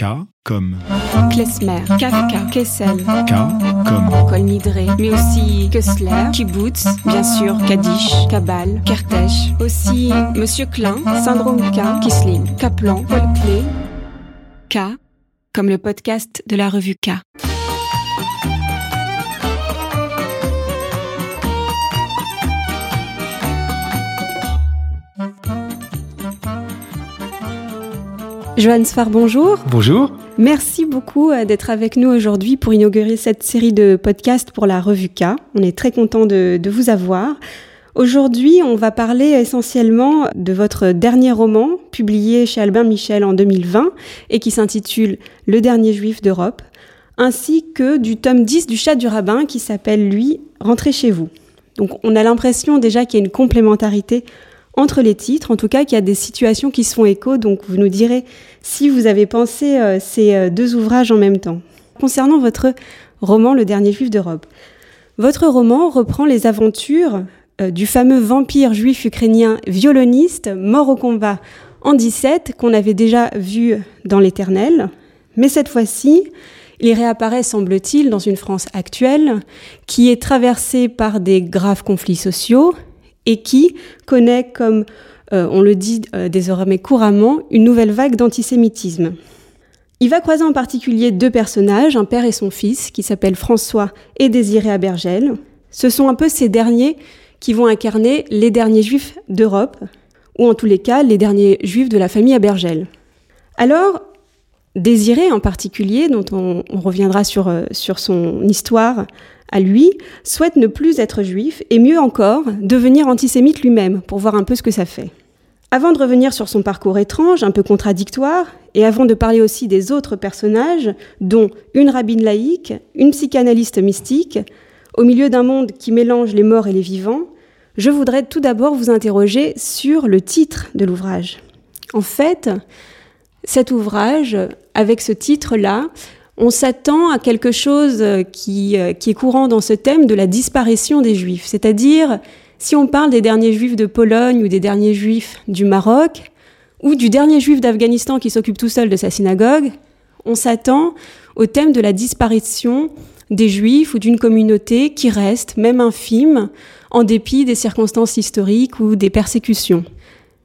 K comme Klezmer, Kafka, Kessel, K comme Kolnidré, mais aussi Kessler, Kibbutz, bien sûr, Kaddish, Kabal, Kertész, aussi Monsieur Klein, Syndrome K, Kisling, Kaplan, Paul K comme le podcast de la revue K. Johan Sfar, bonjour. Bonjour. Merci beaucoup euh, d'être avec nous aujourd'hui pour inaugurer cette série de podcasts pour la revue K. On est très content de, de vous avoir. Aujourd'hui, on va parler essentiellement de votre dernier roman, publié chez Albin Michel en 2020 et qui s'intitule Le dernier juif d'Europe, ainsi que du tome 10 du Chat du Rabbin qui s'appelle, lui, Rentrez chez vous. Donc on a l'impression déjà qu'il y a une complémentarité entre les titres, en tout cas qu'il y a des situations qui se font écho, donc vous nous direz si vous avez pensé euh, ces euh, deux ouvrages en même temps. Concernant votre roman Le dernier juif d'Europe, votre roman reprend les aventures euh, du fameux vampire juif ukrainien violoniste mort au combat en 17 qu'on avait déjà vu dans l'Éternel, mais cette fois-ci, il réapparaît, semble-t-il, dans une France actuelle qui est traversée par des graves conflits sociaux, et qui connaît, comme euh, on le dit euh, désormais couramment, une nouvelle vague d'antisémitisme. Il va croiser en particulier deux personnages, un père et son fils, qui s'appellent François et Désiré Abergel. Ce sont un peu ces derniers qui vont incarner les derniers juifs d'Europe, ou en tous les cas les derniers juifs de la famille Abergel. Alors, Désiré en particulier, dont on, reviendra euh, sur son histoire à lui, souhaite ne plus être juif et mieux encore, devenir antisémite lui-même pour voir un peu ce que ça fait. Avant de revenir sur son parcours étrange, un peu contradictoire, et avant de parler aussi des autres personnages, dont une rabbine laïque, une psychanalyste mystique, au milieu d'un monde qui mélange les morts et les vivants, je voudrais tout d'abord vous interroger sur le titre de l'ouvrage. En fait, cet ouvrage, avec ce titre-là, on s'attend à quelque chose qui, qui, est courant dans ce thème de la disparition des juifs. C'est-à-dire, si on parle des derniers juifs de Pologne ou des derniers juifs du Maroc, ou du dernier juif d'Afghanistan qui s'occupe tout seul de sa synagogue, on s'attend au thème de la disparition des juifs ou d'une communauté qui reste, même infime, en dépit des circonstances historiques ou des persécutions.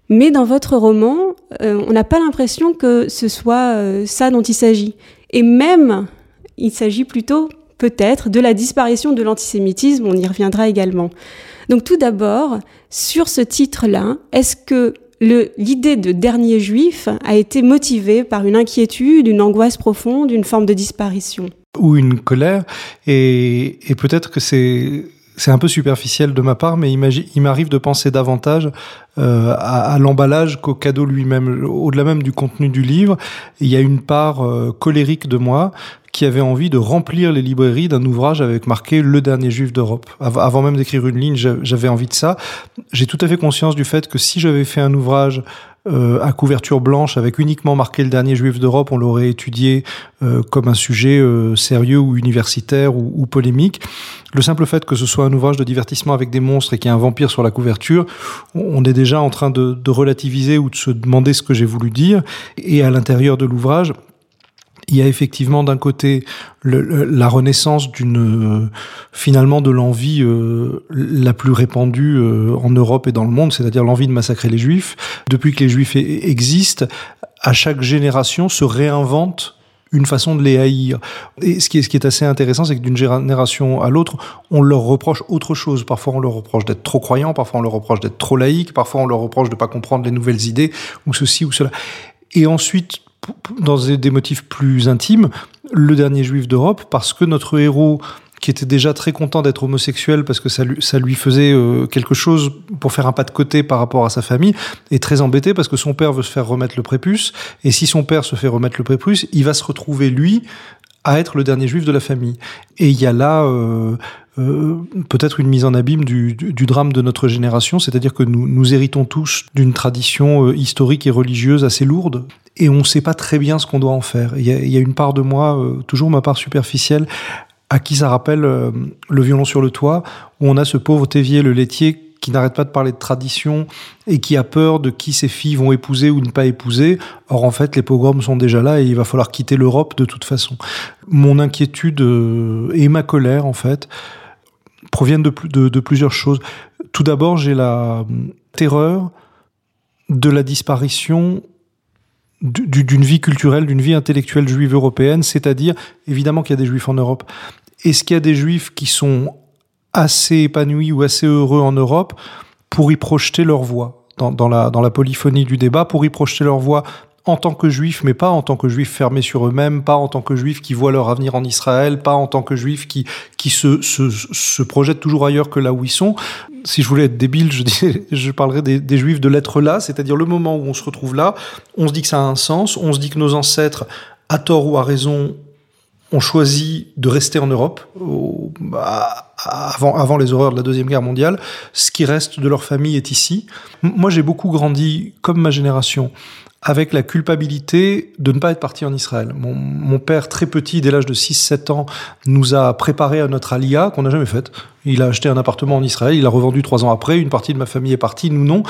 Mais dans votre roman, euh, on n'a pas l'impression que ce soit euh, ça dont il s'agit. Et même, il s'agit plutôt peut-être de la disparition de l'antisémitisme, on y reviendra également. Donc tout d'abord, sur ce titre-là, est-ce que l'idée de dernier juif a été motivée par une inquiétude, une angoisse profonde, une forme de disparition? Ou une colère, et, peut-être que c'est c'est un peu superficiel de ma part, mais il m'arrive de penser davantage euh, à, l'emballage qu'au cadeau lui-même. Au-delà même du contenu du livre, il y a une part euh, colérique de moi qui avait envie de remplir les librairies d'un ouvrage avec marqué Le dernier juif d'Europe. Avant même d'écrire une ligne, j'avais envie de ça. J'ai tout à fait conscience du fait que si j'avais fait un ouvrage euh, à couverture blanche avec uniquement marqué le dernier juif d'Europe, on l'aurait étudié euh, comme un sujet euh, sérieux ou universitaire ou, polémique. Le simple fait que ce soit un ouvrage de divertissement avec des monstres et qu'il y ait un vampire sur la couverture, on est déjà en train de relativiser ou de se demander ce que j'ai voulu dire. Et à l'intérieur de l'ouvrage, il y a effectivement d'un côté le, la renaissance d'une euh, finalement de l'envie euh, la plus répandue euh, en Europe et dans le monde, c'est-à-dire l'envie de massacrer les juifs. Depuis que les juifs existent, à chaque génération se réinvente une façon de les haïr. Et ce qui est, ce qui est assez intéressant, c'est que d'une génération à l'autre, on leur reproche autre chose. Parfois, on leur reproche d'être trop croyants, parfois, on leur reproche d'être trop laïques, parfois, on leur reproche de ne pas comprendre les nouvelles idées, ou ceci ou cela. Et ensuite, dans des motifs plus intimes, le dernier juif d'Europe, parce que notre héros, qui était déjà très content d'être homosexuel parce que ça lui, faisait euh, quelque chose pour faire un pas de côté par rapport à sa famille, est très embêté parce que son père veut se faire remettre le prépuce, et si son père se fait remettre le prépuce, il va se retrouver, lui, à être le dernier juif de la famille. Et il y a là euh, euh, peut-être une mise en abîme du, drame de notre génération, c'est-à-dire que nous, nous héritons tous d'une tradition euh, historique et religieuse assez lourde, et on ne sait pas très bien ce qu'on doit en faire. Il y, y a, une part de moi, euh, toujours ma part superficielle, à qui ça rappelle euh, le violon sur le toit, où on a ce pauvre Tévier, le laitier, qui n'arrête pas de parler de tradition et qui a peur de qui ses filles vont épouser ou ne pas épouser. Or, en fait, les pogroms sont déjà là et il va falloir quitter l'Europe de toute façon. Mon inquiétude euh, et ma colère, en fait, proviennent de, de, de plusieurs choses. Tout d'abord, j'ai la terreur de la disparition d'une vie culturelle, d'une vie intellectuelle juive européenne, c'est-à-dire évidemment qu'il y a des juifs en Europe. Est-ce qu'il y a des juifs qui sont assez épanouis ou assez heureux en Europe pour y projeter leur voix dans, la, dans la polyphonie du débat, pour y projeter leur voix en tant que juifs, mais pas en tant que juifs fermés sur eux-mêmes, pas en tant que juifs qui voient leur avenir en Israël, pas en tant que juifs qui, qui se, se, projettent toujours ailleurs que là où ils sont. Si je voulais être débile, je, dis, je parlerais des, juifs de l'être là, c'est-à-dire le moment où on se retrouve là, on se dit que ça a un sens, on se dit que nos ancêtres, à tort ou à raison, ont choisi de rester en Europe avant, avant les horreurs de la Deuxième Guerre mondiale. Ce qui reste de leur famille est ici. Moi, j'ai beaucoup grandi, comme ma génération, avec la culpabilité de ne pas être parti en Israël. Mon, père, très petit, dès l'âge de 6-7 ans, nous a préparé à notre alia qu'on n'a jamais faite. Il a acheté un appartement en Israël, il l'a revendu trois ans après, une partie de ma famille est partie, nous non.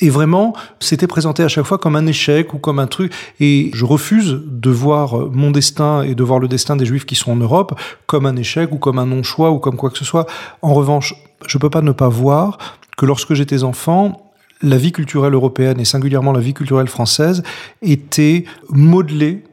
Et vraiment, c'était présenté à chaque fois comme un échec ou comme un truc. Et je refuse de voir mon destin et de voir le destin des Juifs qui sont en Europe comme un échec ou comme un non-choix ou comme quoi que ce soit. En revanche, je peux pas ne pas voir que lorsque j'étais enfant, la vie culturelle européenne et singulièrement la vie culturelle française était modelée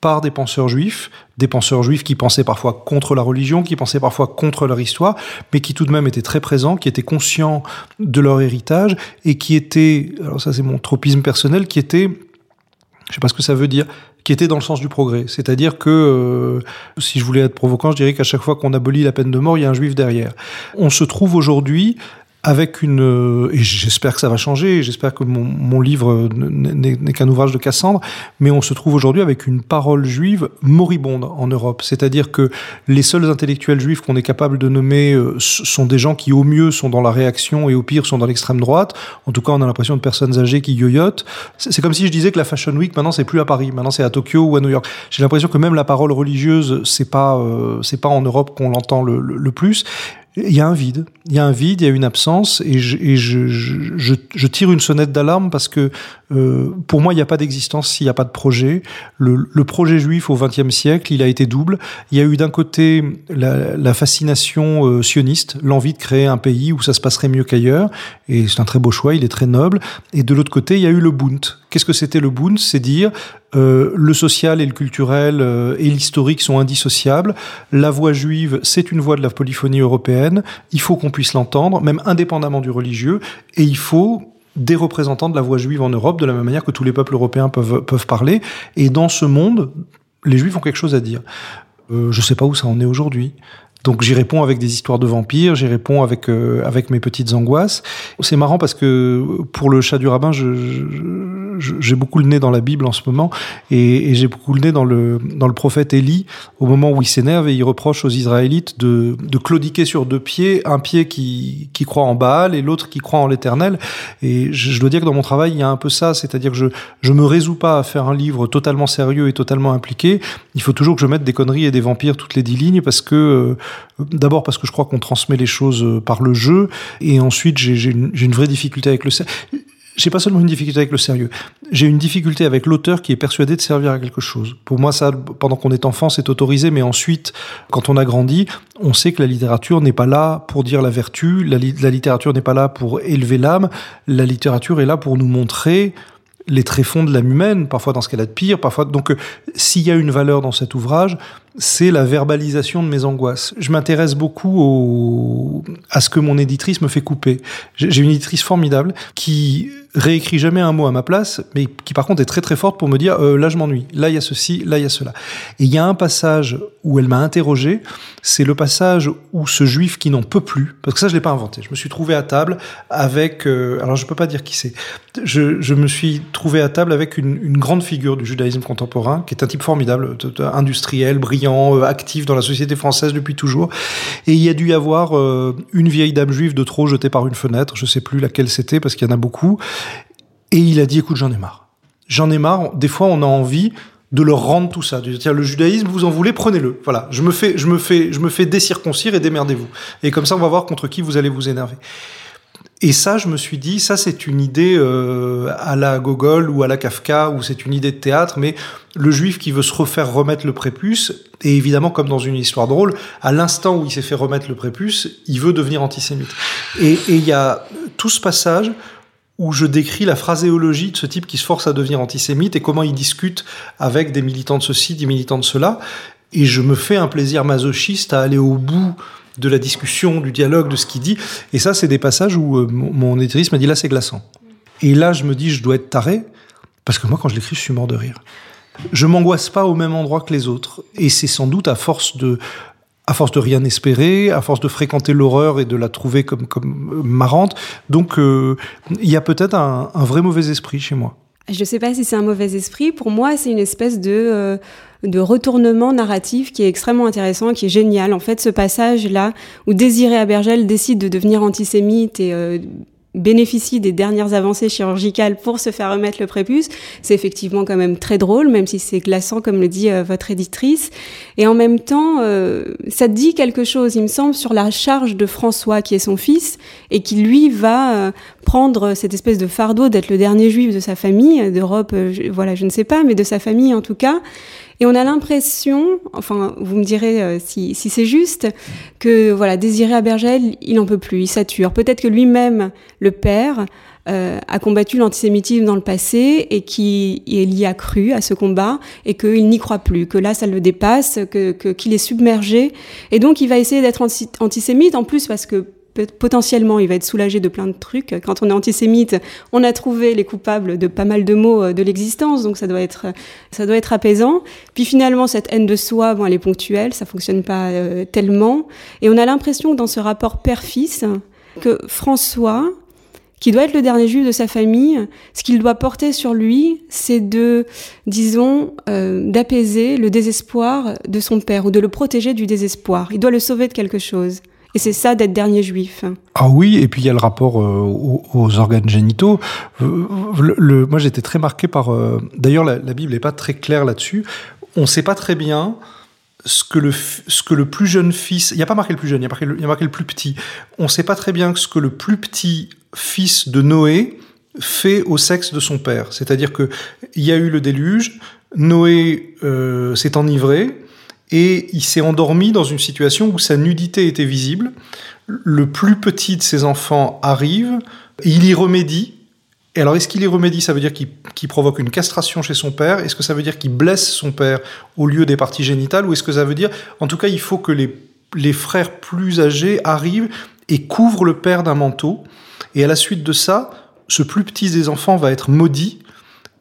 par des penseurs juifs, des penseurs juifs qui pensaient parfois contre la religion, qui pensaient parfois contre leur histoire, mais qui tout de même étaient très présents, qui étaient conscients de leur héritage et qui étaient, alors ça c'est mon tropisme personnel, qui étaient, je sais pas ce que ça veut dire, qui étaient dans le sens du progrès. C'est-à-dire que, euh, si je voulais être provoquant, je dirais qu'à chaque fois qu'on abolit la peine de mort, il y a un juif derrière. On se trouve aujourd'hui avec une euh, et j'espère que ça va changer, j'espère que mon, mon livre n'est qu'un ouvrage de Cassandre, mais on se trouve aujourd'hui avec une parole juive moribonde en Europe, c'est-à-dire que les seuls intellectuels juifs qu'on est capable de nommer euh, sont des gens qui au mieux sont dans la réaction et au pire sont dans l'extrême droite. En tout cas, on a l'impression de personnes âgées qui yoyotent. C'est comme si je disais que la Fashion Week maintenant c'est plus à Paris, maintenant c'est à Tokyo ou à New York. J'ai l'impression que même la parole religieuse c'est pas euh, c'est pas en Europe qu'on l'entend le, le, le plus. Il y a un vide, il y a un vide, il y a une absence, et je, et je, je, je tire une sonnette d'alarme parce que euh, pour moi, il n'y a pas d'existence s'il n'y a pas de projet. Le, projet juif au XXe siècle, il a été double. Il y a eu d'un côté la, la fascination euh, sioniste, l'envie de créer un pays où ça se passerait mieux qu'ailleurs, et c'est un très beau choix, il est très noble. Et de l'autre côté, il y a eu le Bund. Qu'est-ce que c'était le Bund? C'est dire euh, le social et le culturel euh, et l'historique sont indissociables. La voix juive, c'est une voix de la polyphonie européenne. Il faut qu'on puisse l'entendre, même indépendamment du religieux, et il faut des représentants de la voix juive en Europe, de la même manière que tous les peuples européens peuvent, peuvent parler. Et dans ce monde, les juifs ont quelque chose à dire. Euh, je sais pas où ça en est aujourd'hui. Donc j'y réponds avec des histoires de vampires, j'y réponds avec euh, avec mes petites angoisses. C'est marrant parce que pour le chat du rabbin, je, je, j'ai beaucoup le nez dans la Bible en ce moment et, j'ai beaucoup le nez dans le dans le prophète Élie au moment où il s'énerve et il reproche aux Israélites de de claudiquer sur deux pieds, un pied qui qui croit en Baal et l'autre qui croit en l'Éternel. Et je, je dois dire que dans mon travail, il y a un peu ça, c'est-à-dire que je je me résous pas à faire un livre totalement sérieux et totalement impliqué. Il faut toujours que je mette des conneries et des vampires toutes les dix lignes parce que euh, D'abord parce que je crois qu'on transmet les choses euh, par le jeu, et ensuite j'ai une, une, vraie difficulté avec le. J'ai pas seulement une difficulté avec le sérieux, j'ai une difficulté avec l'auteur qui est persuadé de servir à quelque chose. Pour moi, ça, pendant qu'on est enfant, c'est autorisé, mais ensuite, quand on a grandi, on sait que la littérature n'est pas là pour dire la vertu, la, li la littérature n'est pas là pour élever l'âme, la littérature est là pour nous montrer les tréfonds de l'âme humaine, parfois dans ce qu'elle a de pire, parfois. Donc, euh, s'il y a une valeur dans cet ouvrage, c'est la verbalisation de mes angoisses. Je m'intéresse beaucoup au, à ce que mon éditrice me fait couper. J'ai une éditrice formidable qui réécrit jamais un mot à ma place, mais qui par contre est très très forte pour me dire euh, là je m'ennuie, là il y a ceci, là il y a cela. Et il y a un passage où elle m'a interrogé, c'est le passage où ce juif qui n'en peut plus, parce que ça je l'ai pas inventé, je me suis trouvé à table avec, euh, alors je peux pas dire qui c'est, je, je, me suis trouvé à table avec une, une, grande figure du judaïsme contemporain, qui est un type formidable, industriel, brillant, euh, actif dans la société française depuis toujours, et il y a dû y avoir euh, une vieille dame juive de trop jetée par une fenêtre, je sais plus laquelle c'était parce qu'il y en a beaucoup. Et il a dit, écoute, j'en ai marre. J'en ai marre. Des fois, on a envie de leur rendre tout ça. De dire, le judaïsme, vous en voulez, prenez-le. Voilà. Je me fais, je me fais, je me fais décirconcire et démerdez-vous. Et comme ça, on va voir contre qui vous allez vous énerver. Et ça, je me suis dit, ça c'est une idée euh, à la Gogol ou à la Kafka, ou c'est une idée de théâtre, mais le juif qui veut se refaire remettre le prépuce, et évidemment comme dans une histoire drôle, à l'instant où il s'est fait remettre le prépuce, il veut devenir antisémite. Et il y a tout ce passage où je décris la phraséologie de ce type qui se force à devenir antisémite et comment il discute avec des militants de ceci, des militants de cela. Et je me fais un plaisir masochiste à aller au bout de la discussion, du dialogue, de ce qu'il dit. Et ça, c'est des passages où euh, mon éditrice m'a dit là, c'est glaçant. Et là, je me dis, je dois être taré, parce que moi, quand je l'écris, je suis mort de rire. Je m'angoisse pas au même endroit que les autres. Et c'est sans doute à force de, à force de rien espérer, à force de fréquenter l'horreur et de la trouver comme, comme marrante. Donc, euh, il y a peut-être un, un, vrai mauvais esprit chez moi. Je ne sais pas si c'est un mauvais esprit. Pour moi, c'est une espèce de, euh, de retournement narratif qui est extrêmement intéressant, qui est génial. En fait, ce passage-là, où Désiré Abergel décide de devenir antisémite et euh, bénéficie des dernières avancées chirurgicales pour se faire remettre le prépuce, c'est effectivement quand même très drôle, même si c'est glaçant, comme le dit euh, votre éditrice. Et en même temps, euh, ça dit quelque chose, il me semble, sur la charge de François, qui est son fils, et qui lui va euh, prendre cette espèce de fardeau d'être le dernier juif de sa famille, d'Europe, voilà, je ne sais pas, mais de sa famille en tout cas. Et on a l'impression, enfin, vous me direz euh, si, si c'est juste, que voilà, Désiré Abergel, il n'en peut plus, il sature. Peut-être que lui-même, le père, euh, a combattu l'antisémitisme dans le passé et qu'il y a cru à ce combat et qu'il n'y croit plus, que là ça le dépasse, que qu'il est submergé et donc il va essayer d'être antisémite en plus parce que potentiellement, il va être soulagé de plein de trucs. Quand on est antisémite, on a trouvé les coupables de pas mal de maux euh, de l'existence, donc ça doit être, ça doit être apaisant. Puis finalement, cette haine de soi, bon, elle est ponctuelle, ça fonctionne pas euh, tellement. Et on a l'impression que dans ce rapport père-fils, que François, qui doit être le dernier juif de sa famille, ce qu'il doit porter sur lui, c'est de, disons, euh, d'apaiser le désespoir de son père ou de le protéger du désespoir. Il doit le sauver de quelque chose. Et c'est ça d'être dernier juif. Ah oui, et puis il y a le rapport euh, aux, organes génitaux. Euh, le, moi, j'étais très marqué par. Euh, d'ailleurs, la, Bible n'est pas très claire là-dessus. On ne sait pas très bien ce que le ce que le plus jeune fils. Il n'y a pas marqué le plus jeune. Il y a marqué le, y a marqué le plus petit. On ne sait pas très bien ce que le plus petit fils de Noé fait au sexe de son père. C'est-à-dire que il y a eu le déluge. Noé s'est enivré et il s'est endormi dans une situation où sa nudité était visible. Le plus petit de ses enfants arrive, il y remédie. Et alors, est-ce qu'il y remédie? Ça veut dire qu'il provoque une castration chez son père. Est-ce que ça veut dire qu'il blesse son père au lieu des parties génitales? Ou est-ce que ça veut dire, en tout cas, il faut que les, frères plus âgés arrivent et couvrent le père d'un manteau. Et à la suite de ça, ce plus petit des enfants va être maudit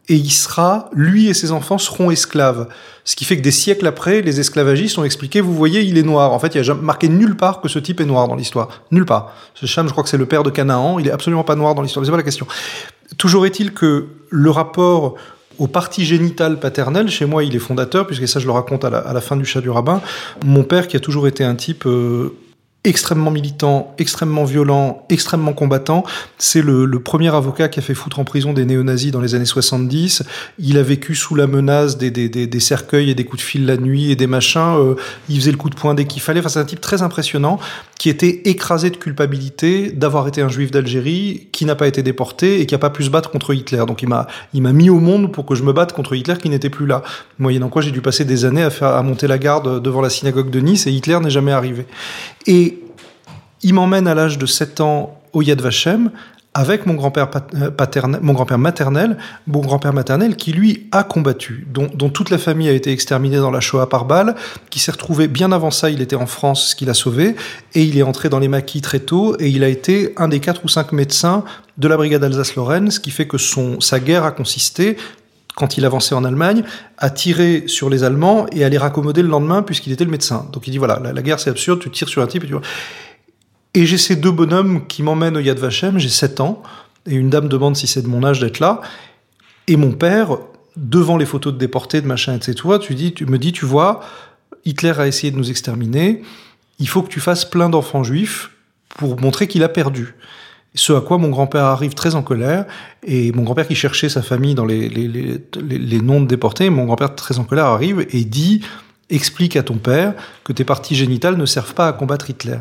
et il sera, lui et ses enfants seront esclaves. Ce qui fait que des siècles après, les esclavagistes ont expliqué, vous voyez, il est noir. En fait, il n'y a marqué nulle part que ce type est noir dans l'histoire. Nulle part. Ce Cham, je crois que c'est le père de Canaan, il est absolument pas noir dans l'histoire. C'est pas la question. Toujours est-il que le rapport aux parties génitales paternelles, chez moi, il est fondateur, puisque ça, je le raconte à la, fin du chat du rabbin. Mon père, qui a toujours été un type euh, extrêmement militant, extrêmement violent, extrêmement combattant. C'est le, le, premier avocat qui a fait foutre en prison des néo-nazis dans les années 70. Il a vécu sous la menace des, des, des, des cercueils et des coups de fil la nuit et des machins. Euh, il faisait le coup de poing dès qu'il fallait. Enfin, c'est un type très impressionnant qui était écrasé de culpabilité d'avoir été un juif d'Algérie, qui n'a pas été déporté et qui a pas pu se battre contre Hitler. Donc il m'a il m'a mis au monde pour que je me batte contre Hitler qui n'était plus là. Moyennant quoi, j'ai dû passer des années à faire à monter la garde devant la synagogue de Nice et Hitler n'est jamais arrivé. Et il m'emmène à l'âge de 7 ans au Yad Vashem avec mon grand-père euh, paternel, mon grand-père maternel, mon grand-père maternel qui lui a combattu, dont, toute la famille a été exterminée dans la Shoah par balle, qui s'est retrouvé bien avant ça, il était en France, ce qui l'a sauvé, et il est entré dans les maquis très tôt, et il a été un des quatre ou cinq médecins de la brigade Alsace-Lorraine, ce qui fait que son, sa guerre a consisté quand il avançait en Allemagne, à tirer sur les Allemands et à les raccommoder le lendemain puisqu'il était le médecin. Donc il dit voilà, la, la guerre c'est absurde, tu tires sur un type et tu vois. Et j'ai ces deux bonhommes qui m'emmènent au Yad Vashem, j'ai 7 ans, et une dame demande si c'est de mon âge d'être là. Et mon père, devant les photos de déportés, de machin, etc., tu, dis, tu me dis, tu vois, Hitler a essayé de nous exterminer, il faut que tu fasses plein d'enfants juifs pour montrer qu'il a perdu. Ce à quoi mon grand-père arrive très en colère, et mon grand-père qui cherchait sa famille dans les, les, les, les noms de déportés, mon grand-père très en colère arrive et dit explique à ton père que tes parties génitales ne servent pas à combattre Hitler.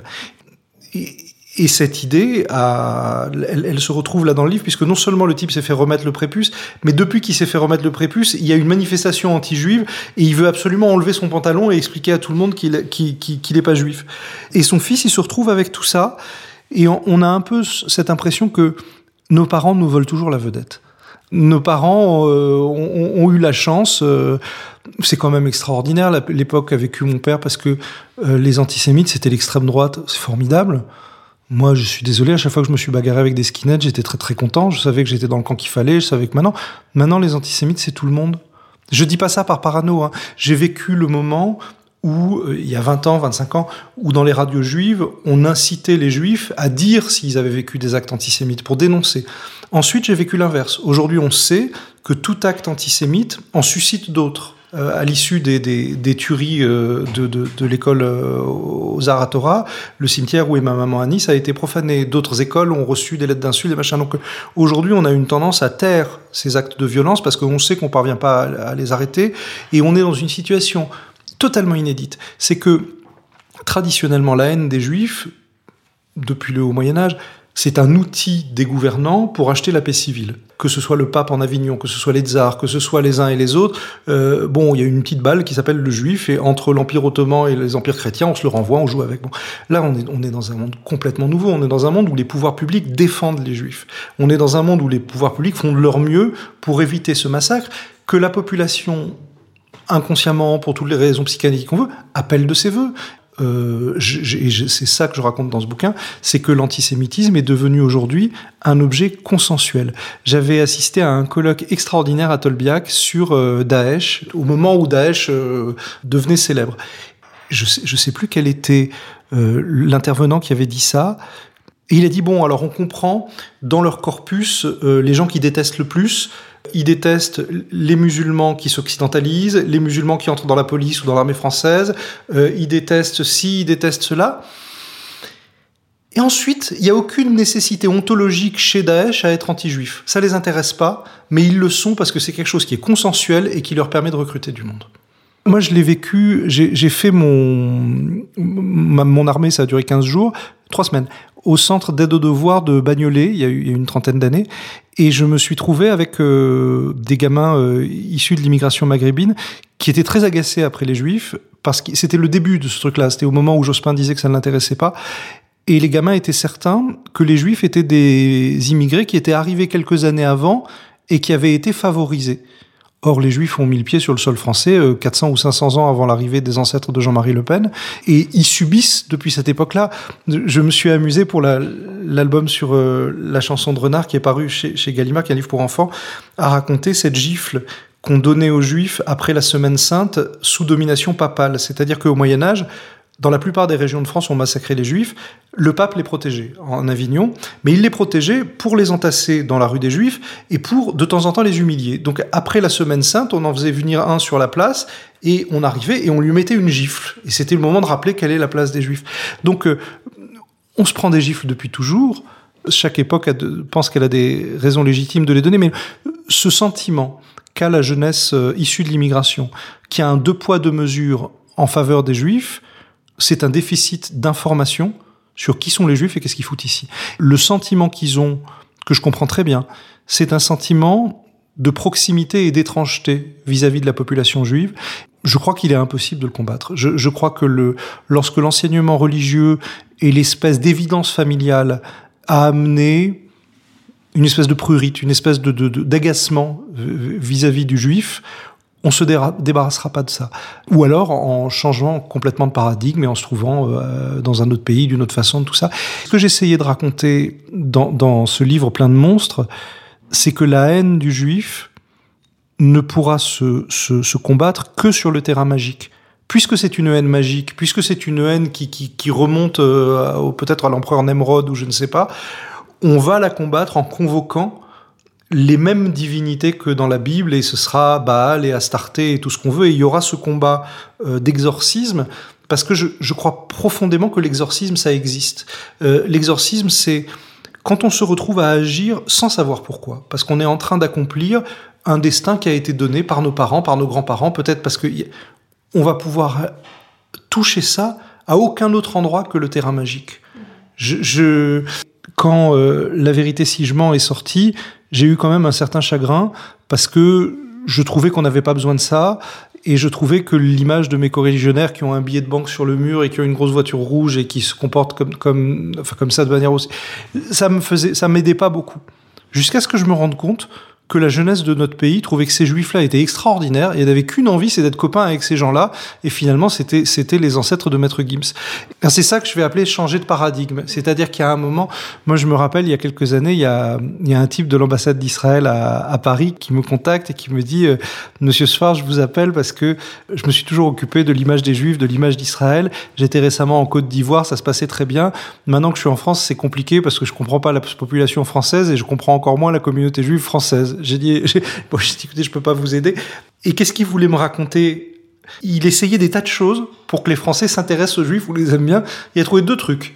Et cette idée, elle, se retrouve là dans le livre, puisque non seulement le type s'est fait remettre le prépuce, mais depuis qu'il s'est fait remettre le prépuce, il y a une manifestation anti-juive, et il veut absolument enlever son pantalon et expliquer à tout le monde qu'il n'est pas juif. Et son fils, il se retrouve avec tout ça, et on, a un peu cette impression que nos parents nous volent toujours la vedette. Nos parents euh, ont, eu la chance, euh, c'est quand même extraordinaire l'époque a vécu mon père, parce que euh, les antisémites, c'était l'extrême droite, c'est formidable. Moi, je suis désolé, à chaque fois que je me suis bagarré avec des skinheads, j'étais très très content. Je savais que j'étais dans le camp qu'il fallait. Je savais que maintenant, maintenant les antisémites, c'est tout le monde. Je dis pas ça par parano. Hein. J'ai vécu le moment où, euh, il y a 20 ans, 25 ans, où dans les radios juives, on incitait les juifs à dire s'ils avaient vécu des actes antisémites, pour dénoncer. Ensuite, j'ai vécu l'inverse. Aujourd'hui, on sait que tout acte antisémite en suscite d'autres. Euh, à l'issue des, des, tueries euh, de, de, l'école euh, aux Aratora, le cimetière où est ma maman à Nice a été profané. D'autres écoles ont reçu des lettres d'insultes, des machins. Donc aujourd'hui, on a une tendance à taire ces actes de violence parce qu'on sait qu'on parvient pas à les arrêter et on est dans une situation totalement inédite. C'est que traditionnellement, la haine des juifs, depuis le haut Moyen Âge, c'est un outil des gouvernants pour acheter la paix civile. Que ce soit le pape en Avignon, que ce soit les tsars, que ce soit les uns et les autres, euh, bon, il y a une petite balle qui s'appelle le juif, et entre l'Empire ottoman et les empires chrétiens, on se le renvoie, on joue avec. Bon, là, on est, on est dans un monde complètement nouveau, on est dans un monde où les pouvoirs publics défendent les juifs. On est dans un monde où les pouvoirs publics font de leur mieux pour éviter ce massacre, que la population inconsciemment, pour toutes les raisons psychanalytiques qu'on veut, appelle de ses voeux. Euh, c'est ça que je raconte dans ce bouquin, c'est que l'antisémitisme est devenu aujourd'hui un objet consensuel. J'avais assisté à un colloque extraordinaire à Tolbiac sur euh, Daesh, au moment où Daesh euh, devenait célèbre. Je sais, sais plus quel était euh, l'intervenant qui avait dit ça. Et il a dit, bon, alors on comprend dans leur corpus les gens qui détestent le plus, ils détestent les musulmans qui s'occidentalisent, les musulmans qui entrent dans la police ou dans l'armée française. Euh, ils détestent ci, ils détestent cela. Et ensuite, il n'y a aucune nécessité ontologique chez Daesh à être anti-juif. Ça les intéresse pas, mais ils le sont parce que c'est quelque chose qui est consensuel et qui leur permet de recruter du monde. Moi, je l'ai vécu, j'ai fait mon, mon armée, ça a duré 15 jours, 3 semaines au centre d'aide aux devoirs de Bagnolet, il y a, eu, une trentaine d'années, et je me suis trouvé avec euh, des gamins euh, issus de l'immigration maghrébine qui étaient très agacés après les juifs, parce que c'était le début de ce truc-là, c'était au moment où Jospin disait que ça ne l'intéressait pas, et les gamins étaient certains que les juifs étaient des immigrés qui étaient arrivés quelques années avant et qui avaient été favorisés. Or, les Juifs ont mis le pied sur le sol français 400 euh, ou 500 ans avant l'arrivée des ancêtres de Jean-Marie Le Pen, et ils subissent depuis cette époque-là. Je me suis amusé pour l'album sur euh, la chanson de Renard qui est paru chez, chez Gallimard, qui est un livre pour enfants, à raconter cette gifle qu'on donnait aux Juifs après la Semaine Sainte sous domination papale. C'est-à-dire qu'au Moyen Âge, dans la plupart des régions de France, on massacrait les Juifs. Le pape les protégeait en Avignon, mais il les protégeait pour les entasser dans la rue des Juifs et pour de temps en temps les humilier. Donc après la Semaine Sainte, on en faisait venir un sur la place et on arrivait et on lui mettait une gifle. Et c'était le moment de rappeler quelle est la place des Juifs. Donc euh, on se prend des gifles depuis toujours. Chaque époque pense qu'elle a des raisons légitimes de les donner, mais ce sentiment qu'a la jeunesse euh, issue de l'immigration, qui a un deux poids deux mesures en faveur des Juifs, c'est un déficit d'information sur qui sont les juifs et qu'est-ce qu'ils foutent ici. Le sentiment qu'ils ont, que je comprends très bien, c'est un sentiment de proximité et d'étrangeté vis-à-vis de la population juive. Je crois qu'il est impossible de le combattre. Je, crois que lorsque l'enseignement religieux et l'espèce d'évidence familiale a amené une espèce de prurite, une espèce d'agacement vis-à-vis du juif, on se débarrassera pas de ça. Ou alors en changeant complètement de paradigme et en se trouvant euh, dans un autre pays, d'une autre façon, tout ça. Ce que j'essayais de raconter dans, dans, ce livre plein de monstres, c'est que la haine du juif ne pourra se, se, se, combattre que sur le terrain magique. Puisque c'est une haine magique, puisque c'est une haine qui, qui, qui remonte euh, peut-être à l'empereur Nemrod ou je ne sais pas, on va la combattre en convoquant les mêmes divinités que dans la Bible, et ce sera Baal et Astarté et tout ce qu'on veut, et il y aura ce combat euh, d'exorcisme, parce que je, crois profondément que l'exorcisme, ça existe. Euh, l'exorcisme, c'est quand on se retrouve à agir sans savoir pourquoi, parce qu'on est en train d'accomplir un destin qui a été donné par nos parents, par nos grands-parents, peut-être parce que on va pouvoir toucher ça à aucun autre endroit que le terrain magique. Je, quand La vérité si je mens est sortie, j'ai eu quand même un certain chagrin parce que je trouvais qu'on n'avait pas besoin de ça et je trouvais que l'image de mes co-religionnaires qui ont un billet de banque sur le mur et qui ont une grosse voiture rouge et qui se comportent comme, comme, enfin, comme ça de manière aussi, ça me faisait, ça m'aidait pas beaucoup. Jusqu'à ce que je me rende compte que la jeunesse de notre pays trouvait que ces juifs-là étaient extraordinaires et n'avait qu'une envie, c'est d'être copain avec ces gens-là. Et finalement, c'était c'était les ancêtres de Maître Gims. C'est ça que je vais appeler changer de paradigme. C'est-à-dire qu'il y a un moment, moi je me rappelle, il y a quelques années, il y a, il y a un type de l'ambassade d'Israël à, à, Paris qui me contacte et qui me dit, euh, Monsieur Sfar, je vous appelle parce que je me suis toujours occupé de l'image des juifs, de l'image d'Israël. J'étais récemment en Côte d'Ivoire, ça se passait très bien. Maintenant que je suis en France, c'est compliqué parce que je comprends pas la population française et je comprends encore moins la communauté juive française. J'ai dit, dit, écoutez, je peux pas vous aider. Et qu'est-ce qu'il voulait me raconter? Il essayait des tas de choses pour que les Français s'intéressent aux Juifs ou les aiment bien. Il a trouvé deux trucs.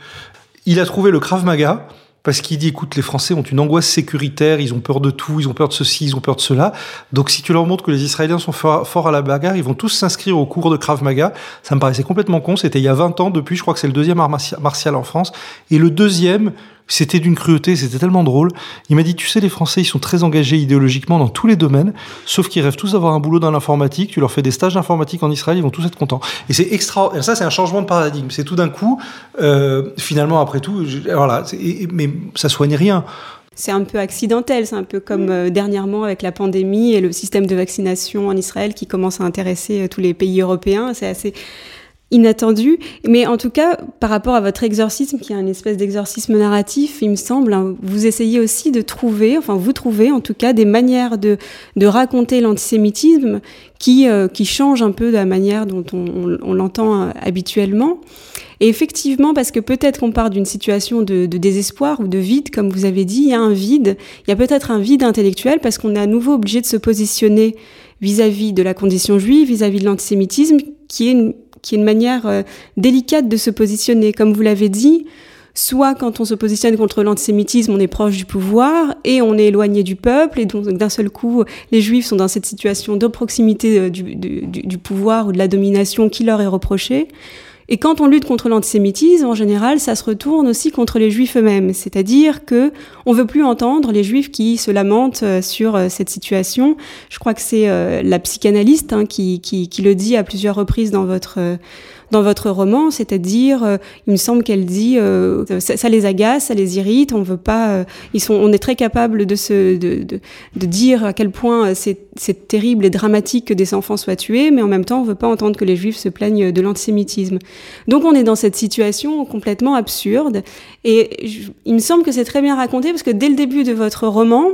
Il a trouvé le Krav Maga, parce qu'il dit, écoute, les Français ont une angoisse sécuritaire, ils ont peur de tout, ils ont peur de ceci, ils ont peur de cela. Donc si tu leur montres que les Israéliens sont forts à la bagarre, ils vont tous s'inscrire au cours de Krav Maga. Ça me paraissait complètement con, c'était il y a 20 ans, depuis je crois que c'est le deuxième art martial en France. Et le deuxième, c'était d'une cruauté, c'était tellement drôle. Il m'a dit, tu sais, les Français, ils sont très engagés idéologiquement dans tous les domaines, sauf qu'ils rêvent tous d'avoir un boulot dans l'informatique. Tu leur fais des stages d'informatique en Israël, ils vont tous être contents. Et c'est extra. Et ça, c'est un changement de paradigme. C'est tout d'un coup, euh, finalement, après tout, voilà. mais ça soigne rien. C'est un peu accidentel, c'est un peu comme euh, dernièrement avec la pandémie et le système de vaccination en Israël qui commence à intéresser euh, tous les pays européens. C'est assez inattendu. Mais en tout cas, par rapport à votre exorcisme, qui est un espèce d'exorcisme narratif, il me semble, hein, vous essayez aussi de trouver, enfin vous trouvez en tout cas des manières de, de raconter l'antisémitisme qui, euh, qui changent un peu de la manière dont on, on, l'entend euh, habituellement. Et effectivement, parce que peut-être qu'on part d'une situation de, de, désespoir ou de vide, comme vous avez dit, il y a un vide, il y a peut-être un vide intellectuel parce qu'on est à nouveau obligé de se positionner vis-à-vis -vis de la condition juive, vis-à-vis -vis de l'antisémitisme, qui est une qui est une manière euh, délicate de se positionner. Comme vous l'avez dit, soit quand on se positionne contre l'antisémitisme, on est proche du pouvoir et on est éloigné du peuple, et donc d'un seul coup, les juifs sont dans cette situation de proximité euh, du, du, pouvoir ou de la domination qui leur est reprochée. Et quand on lutte contre l'antisémitisme, en général, ça se retourne aussi contre les juifs eux-mêmes. C'est-à-dire que on veut plus entendre les juifs qui se lamentent euh, sur euh, cette situation. Je crois que c'est euh, la psychanalyste hein, qui, qui, qui, le dit à plusieurs reprises dans votre dans votre roman, c'est-à-dire, euh, il me semble qu'elle dit, euh, ça, les agace, ça les irrite, on veut pas, euh, ils sont, on est très capable de se, de, de dire à quel point c'est terrible et dramatique que des enfants soient tués, mais en même temps, on veut pas entendre que les juifs se plaignent de l'antisémitisme. Donc, on est dans cette situation complètement absurde, et il me semble que c'est très bien raconté parce que dès le début de votre roman,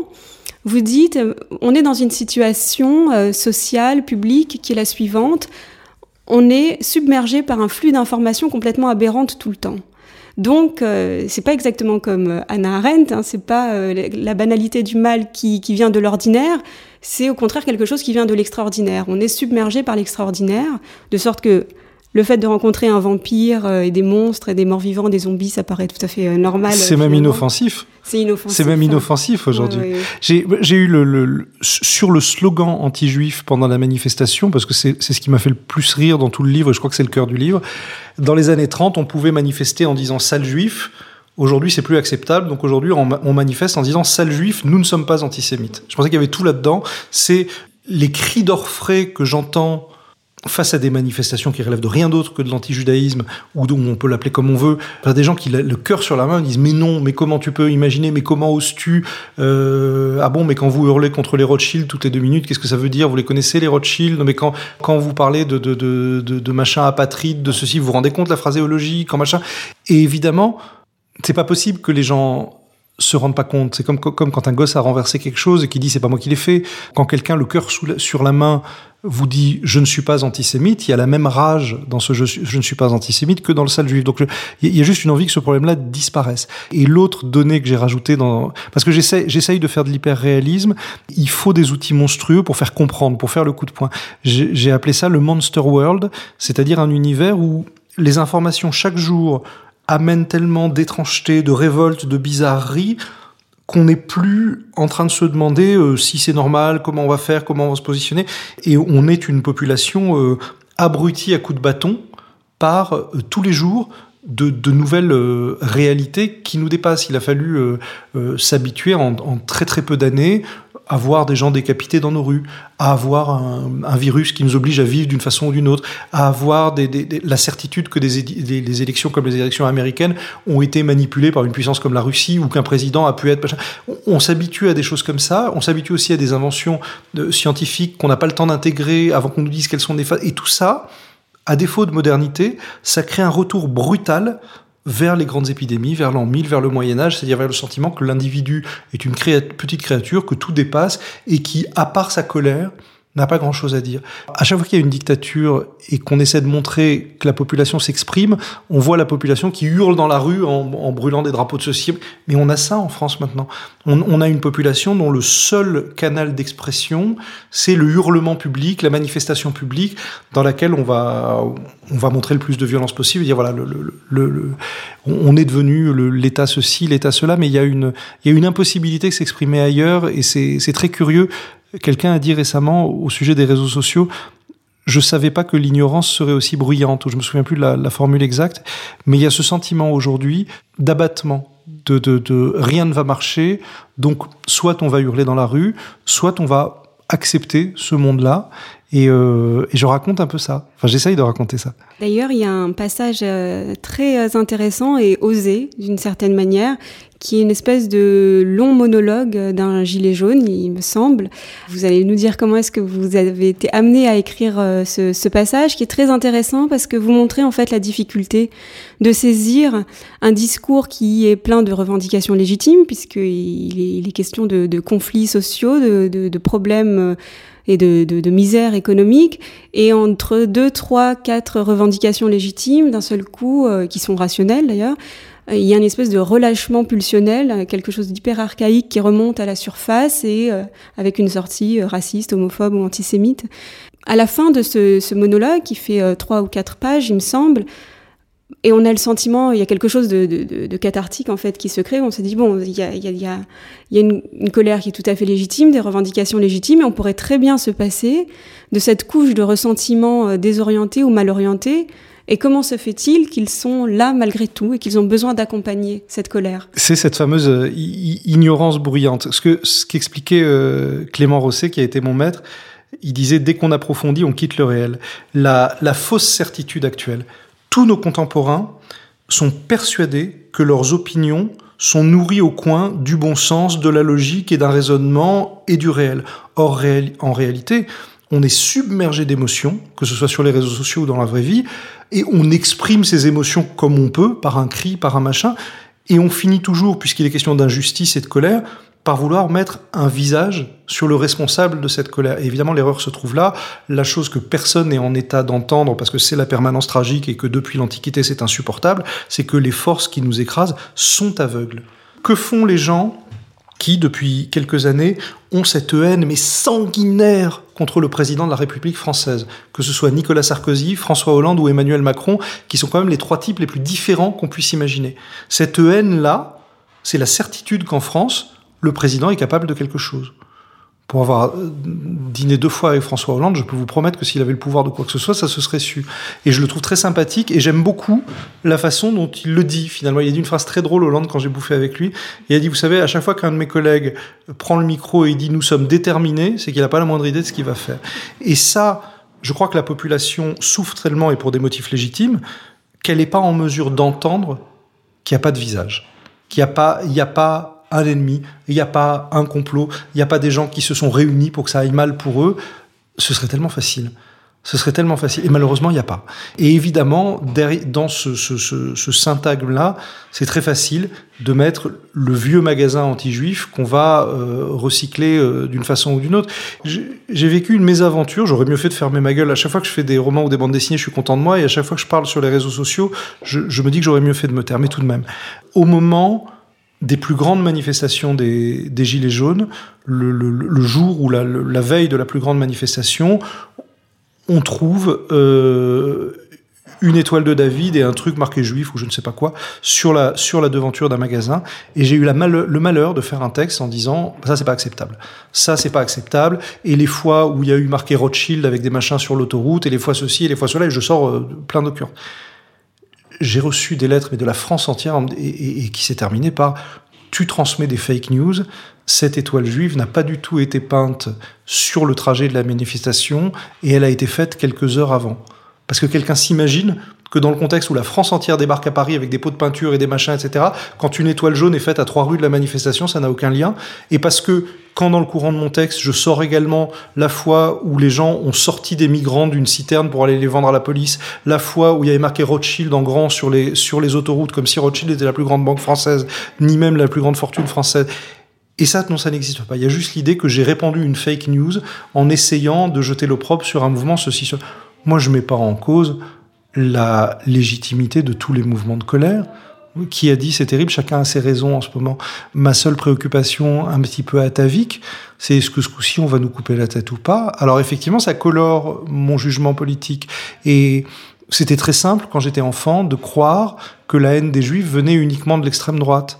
vous dites, on est dans une situation sociale, publique, qui est la suivante on est submergé par un flux d'informations complètement aberrantes tout le temps. Donc, euh, c'est pas exactement comme euh, Anna Arendt, hein, c'est pas euh, la banalité du mal qui, qui vient de l'ordinaire, c'est au contraire quelque chose qui vient de l'extraordinaire. On est submergé par l'extraordinaire, de sorte que le fait de rencontrer un vampire euh, et des monstres et des morts vivants, des zombies, ça paraît tout à fait euh, normal. C'est même inoffensif. C'est inoffensif. C'est même inoffensif aujourd'hui. J'ai eu le, sur le slogan anti-juif pendant la manifestation, parce que c'est ce qui m'a fait le plus rire dans tout le livre, et je crois que c'est le cœur du livre. Dans les années 30, on pouvait manifester en disant sale juif. Aujourd'hui, c'est plus acceptable. Donc aujourd'hui, on, on, manifeste en disant sale juif, nous ne sommes pas antisémites. Je pensais qu'il y avait tout là-dedans. C'est les cris d'orfraie que j'entends face à des manifestations qui relèvent de rien d'autre que de l'antijudaïsme, ou dont on peut l'appeler comme on veut, enfin, des gens qui, le cœur sur la main, disent mais non, mais comment tu peux imaginer, mais comment oses-tu euh, Ah bon, mais quand vous hurlez contre les Rothschild toutes les deux minutes, qu'est-ce que ça veut dire? Vous les connaissez les Rothschild? Non, mais quand quand vous parlez de de, de, de, de machin apatride, de ceci, vous vous rendez compte de la phraséologie, quand machin? Et évidemment, c'est pas possible que les gens se rendent pas compte. C'est comme, comme quand un gosse a renversé quelque chose et qui dit c'est pas moi qui l'ai fait. Quand quelqu'un, le cœur sur la main, vous dit je ne suis pas antisémite, il y a la même rage dans ce je, je ne suis pas antisémite que dans le sale juif. Donc il y a juste une envie que ce problème-là disparaisse. Et l'autre donnée que j'ai rajouté dans parce que j'essaie j'essaye de faire de l'hyper-réalisme, il faut des outils monstrueux pour faire comprendre, pour faire le coup de poing. J'ai appelé ça le monster world, c'est-à-dire un univers où les informations chaque jour amènent tellement d'étrangeté, de révolte, de bizarrerie qu'on n'est plus en train de se demander euh, si c'est normal, comment on va faire, comment on va se positionner, et on est une population euh, abrutie à coups de bâton par euh, tous les jours de, nouvelles réalités qui nous dépassent. Il a fallu s'habituer en, en, très très peu d'années à voir des gens décapités dans nos rues, à avoir un, virus qui nous oblige à vivre d'une façon ou d'une autre, à avoir la certitude que des, élections comme les élections américaines ont été manipulées par une puissance comme la Russie ou qu'un président a pu être... On, s'habitue à des choses comme ça, on s'habitue aussi à des inventions scientifiques qu'on n'a pas le temps d'intégrer avant qu'on nous dise qu'elles sont des Et tout ça, à défaut de modernité, ça crée un retour brutal vers les grandes épidémies, vers l'an 1000, vers le Moyen Âge, c'est-à-dire vers le sentiment que l'individu est une petite créature, que tout dépasse, et qui, à part sa colère, n'a pas grand-chose à dire. À chaque fois qu'il y a une dictature et qu'on essaie de montrer que la population s'exprime, on voit la population qui hurle dans la rue en, brûlant des drapeaux de ceci. Mais on a ça en France maintenant. On, a une population dont le seul canal d'expression, c'est le hurlement public, la manifestation publique, dans laquelle on va, on va montrer le plus de violence possible. Dire voilà, le, on est devenu l'État ceci, l'État cela, mais il y a une, il y a une impossibilité de s'exprimer ailleurs et c'est très curieux Quelqu'un a dit récemment au sujet des réseaux sociaux, je savais pas que l'ignorance serait aussi bruyante, ou je me souviens plus de la, formule exacte, mais il y a ce sentiment aujourd'hui d'abattement, de, rien ne va marcher, donc soit on va hurler dans la rue, soit on va accepter ce monde-là. Et, euh, je raconte un peu ça. Enfin, j'essaye de raconter ça. D'ailleurs, il y a un passage euh, très intéressant et osé, d'une certaine manière, qui est une espèce de long monologue d'un gilet jaune, il me semble. Vous allez nous dire comment est-ce que vous avez été amené à écrire euh, ce, ce, passage, qui est très intéressant parce que vous montrez en fait la difficulté de saisir un discours qui est plein de revendications légitimes, puisqu'il est, il est question de, de conflits sociaux, de, de, de problèmes euh, et de, de, de, misère économique, et entre deux, trois, quatre revendications légitimes d'un seul coup, euh, qui sont rationnelles d'ailleurs, euh, il y a une espèce de relâchement pulsionnel, euh, quelque chose d'hyper archaïque qui remonte à la surface et euh, avec une sortie raciste, homophobe ou antisémite. À la fin de ce, monologue, qui fait trois ou quatre pages, il me semble, et on a le sentiment, il y a quelque chose de, cathartique en fait qui se crée. On se dit bon, il y a, une, colère qui est tout à fait légitime, des revendications légitimes, et on pourrait très bien se passer de cette couche de ressentiment désorienté ou mal orienté et comment se fait-il qu'ils sont là malgré tout et qu'ils ont besoin d'accompagner cette colère? C'est cette fameuse euh, ignorance bruyante. Ce que ce qu'expliquait euh, Clément Rosset, qui a été mon maître, il disait dès qu'on approfondit, on quitte le réel. La fausse certitude actuelle. Tous nos contemporains sont persuadés que leurs opinions sont nourries au coin du bon sens, de la logique et d'un raisonnement et du réel. Or, en réalité, on est submergé d'émotions, que ce soit sur les réseaux sociaux ou dans la vraie vie, et on exprime ces émotions comme on peut, par un cri, par un machin, et on finit toujours, puisqu'il est question d'injustice et de colère, par vouloir mettre un visage sur le responsable de cette colère. Et évidemment, l'erreur se trouve là. La chose que personne n'est en état d'entendre, parce que c'est la permanence tragique et que depuis l'Antiquité c'est insupportable, c'est que les forces qui nous écrasent sont aveugles. Que font les gens qui, depuis quelques années, ont cette haine, mais sanguinaire, contre le président de la République française? Que ce soit Nicolas Sarkozy, François Hollande ou Emmanuel Macron, qui sont quand même les trois types les plus différents qu'on puisse imaginer. Cette haine-là, c'est la certitude qu'en France, le président est capable de quelque chose pour avoir euh, dîné deux fois avec François Hollande, je peux vous promettre que s'il avait le pouvoir de quoi que ce soit, ça se serait su. Et je le trouve très sympathique et j'aime beaucoup la façon dont il le dit. Finalement, il a dit une phrase très drôle Hollande quand j'ai bouffé avec lui. Il a dit, vous savez, à chaque fois qu'un de mes collègues prend le micro et dit nous sommes déterminés, c'est qu'il n'a pas la moindre idée de ce qu'il va faire. Et ça, je crois que la population souffre tellement et pour des motifs légitimes qu'elle n'est pas en mesure d'entendre qu'il n'y a pas de visage, qu'il n'y a pas, il n'y a pas un ennemi, il n'y a pas un complot, il n'y a pas des gens qui se sont réunis pour que ça aille mal pour eux, ce serait tellement facile. Ce serait tellement facile. Et malheureusement, il n'y a pas. Et évidemment, dans ce, syntagme-là, c'est très facile de mettre le vieux magasin anti-juif qu'on va euh, recycler euh, d'une façon ou d'une autre. J'ai vécu une mésaventure. J'aurais mieux fait de fermer ma gueule. À chaque fois que je fais des romans ou des bandes dessinées, je suis content de moi. Et à chaque fois que je parle sur les réseaux sociaux, je, je me dis que j'aurais mieux fait de me taire. Mais tout de même, au moment des plus grandes manifestations des, Gilets jaunes, le, jour ou la, veille de la plus grande manifestation, on trouve euh, une étoile de David et un truc marqué juif ou je ne sais pas quoi sur la, devanture d'un magasin. Et j'ai eu le malheur de faire un texte en disant ça c'est pas acceptable. Ça c'est pas acceptable. Et les fois où il y a eu marqué Rothschild avec des machins sur l'autoroute et les fois ceci et les fois cela et je sors euh, plein d'occurrences j'ai reçu des lettres mais de la France entière et, qui s'est terminé par tu transmets des fake news. Cette étoile juive n'a pas du tout été peinte sur le trajet de la manifestation et elle a été faite quelques heures avant. Parce que quelqu'un s'imagine que dans le contexte où la France entière débarque à Paris avec des pots de peinture et des machins, etc., quand une étoile jaune est faite à trois rues de la manifestation, ça n'a aucun lien. Et parce que quand dans le courant de mon texte, je sors également la fois où les gens ont sorti des migrants d'une citerne pour aller les vendre à la police, la fois où il y avait marqué Rothschild en grand sur les, sur les autoroutes, comme si Rothschild était la plus grande banque française, ni même la plus grande fortune française. Et ça, non, ça n'existe pas. Il y a juste l'idée que j'ai répandu une fake news en essayant de jeter l'opprobre sur un mouvement, ceci. Moi, je mets pas en cause la légitimité de tous les mouvements de colère. Qui a dit c'est terrible, chacun a ses raisons en ce moment. Ma seule préoccupation un petit peu atavique, c'est est-ce que ce coup-ci on va nous couper la tête ou pas? Alors effectivement, ça colore mon jugement politique. Et c'était très simple quand j'étais enfant de croire que la haine des juifs venait uniquement de l'extrême droite.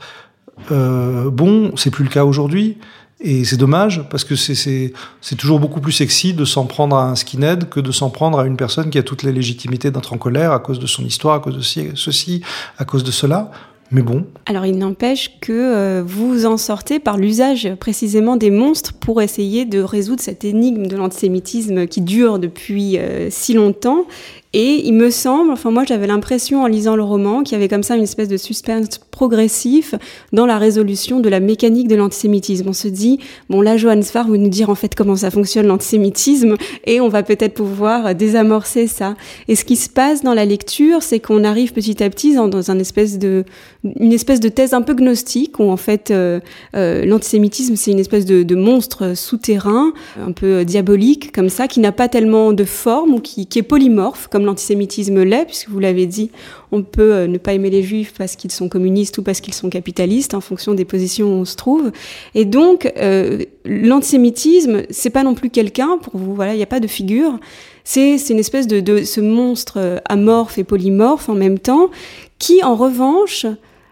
Euh, bon, c'est plus le cas aujourd'hui. Et c'est dommage parce que c'est toujours beaucoup plus sexy de s'en prendre à un skinhead que de s'en prendre à une personne qui a toutes les légitimités d'être en colère à cause de son histoire, à cause de ceci, à cause de cela. Mais bon. Alors il n'empêche que euh, vous en sortez par l'usage précisément des monstres pour essayer de résoudre cette énigme de l'antisémitisme qui dure depuis euh, si longtemps et il me semble, enfin moi j'avais l'impression en lisant le roman qu'il y avait comme ça une espèce de suspense progressif dans la résolution de la mécanique de l'antisémitisme. On se dit, bon là Johannes Farr va nous dire en fait comment ça fonctionne l'antisémitisme et on va peut-être pouvoir désamorcer ça. Et ce qui se passe dans la lecture, c'est qu'on arrive petit à petit dans, un espèce de, une espèce de thèse un peu gnostique où en fait euh, euh, l'antisémitisme c'est une espèce de, monstre souterrain, un peu diabolique comme ça, qui n'a pas tellement de forme ou qui, qui est polymorphe comme l'antisémitisme l'est, puisque vous l'avez dit, on peut euh, ne pas aimer les juifs parce qu'ils sont communistes ou parce qu'ils sont capitalistes, en fonction des positions où on se trouve. Et donc, euh, l'antisémitisme, c'est pas non plus quelqu'un, pour vous, voilà, il n'y a pas de figure. C'est une espèce de, de ce monstre euh, amorphe et polymorphe en même temps, qui, en revanche,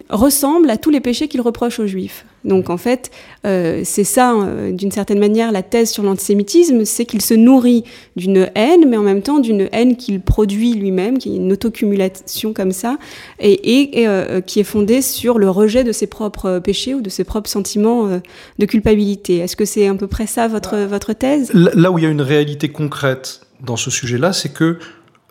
ressemble à tous les péchés qu'il reproche aux juifs. Donc en fait, euh, c'est ça, euh, d'une certaine manière, la thèse sur l'antisémitisme, c'est qu'il se nourrit d'une haine, mais en même temps d'une haine qu'il produit lui-même, qui est une autocumulation comme ça, et, euh, qui est fondée sur le rejet de ses propres péchés ou de ses propres sentiments de culpabilité. Est-ce que c'est à peu près ça votre, votre thèse? Là où il y a une réalité concrète dans ce sujet-là, c'est que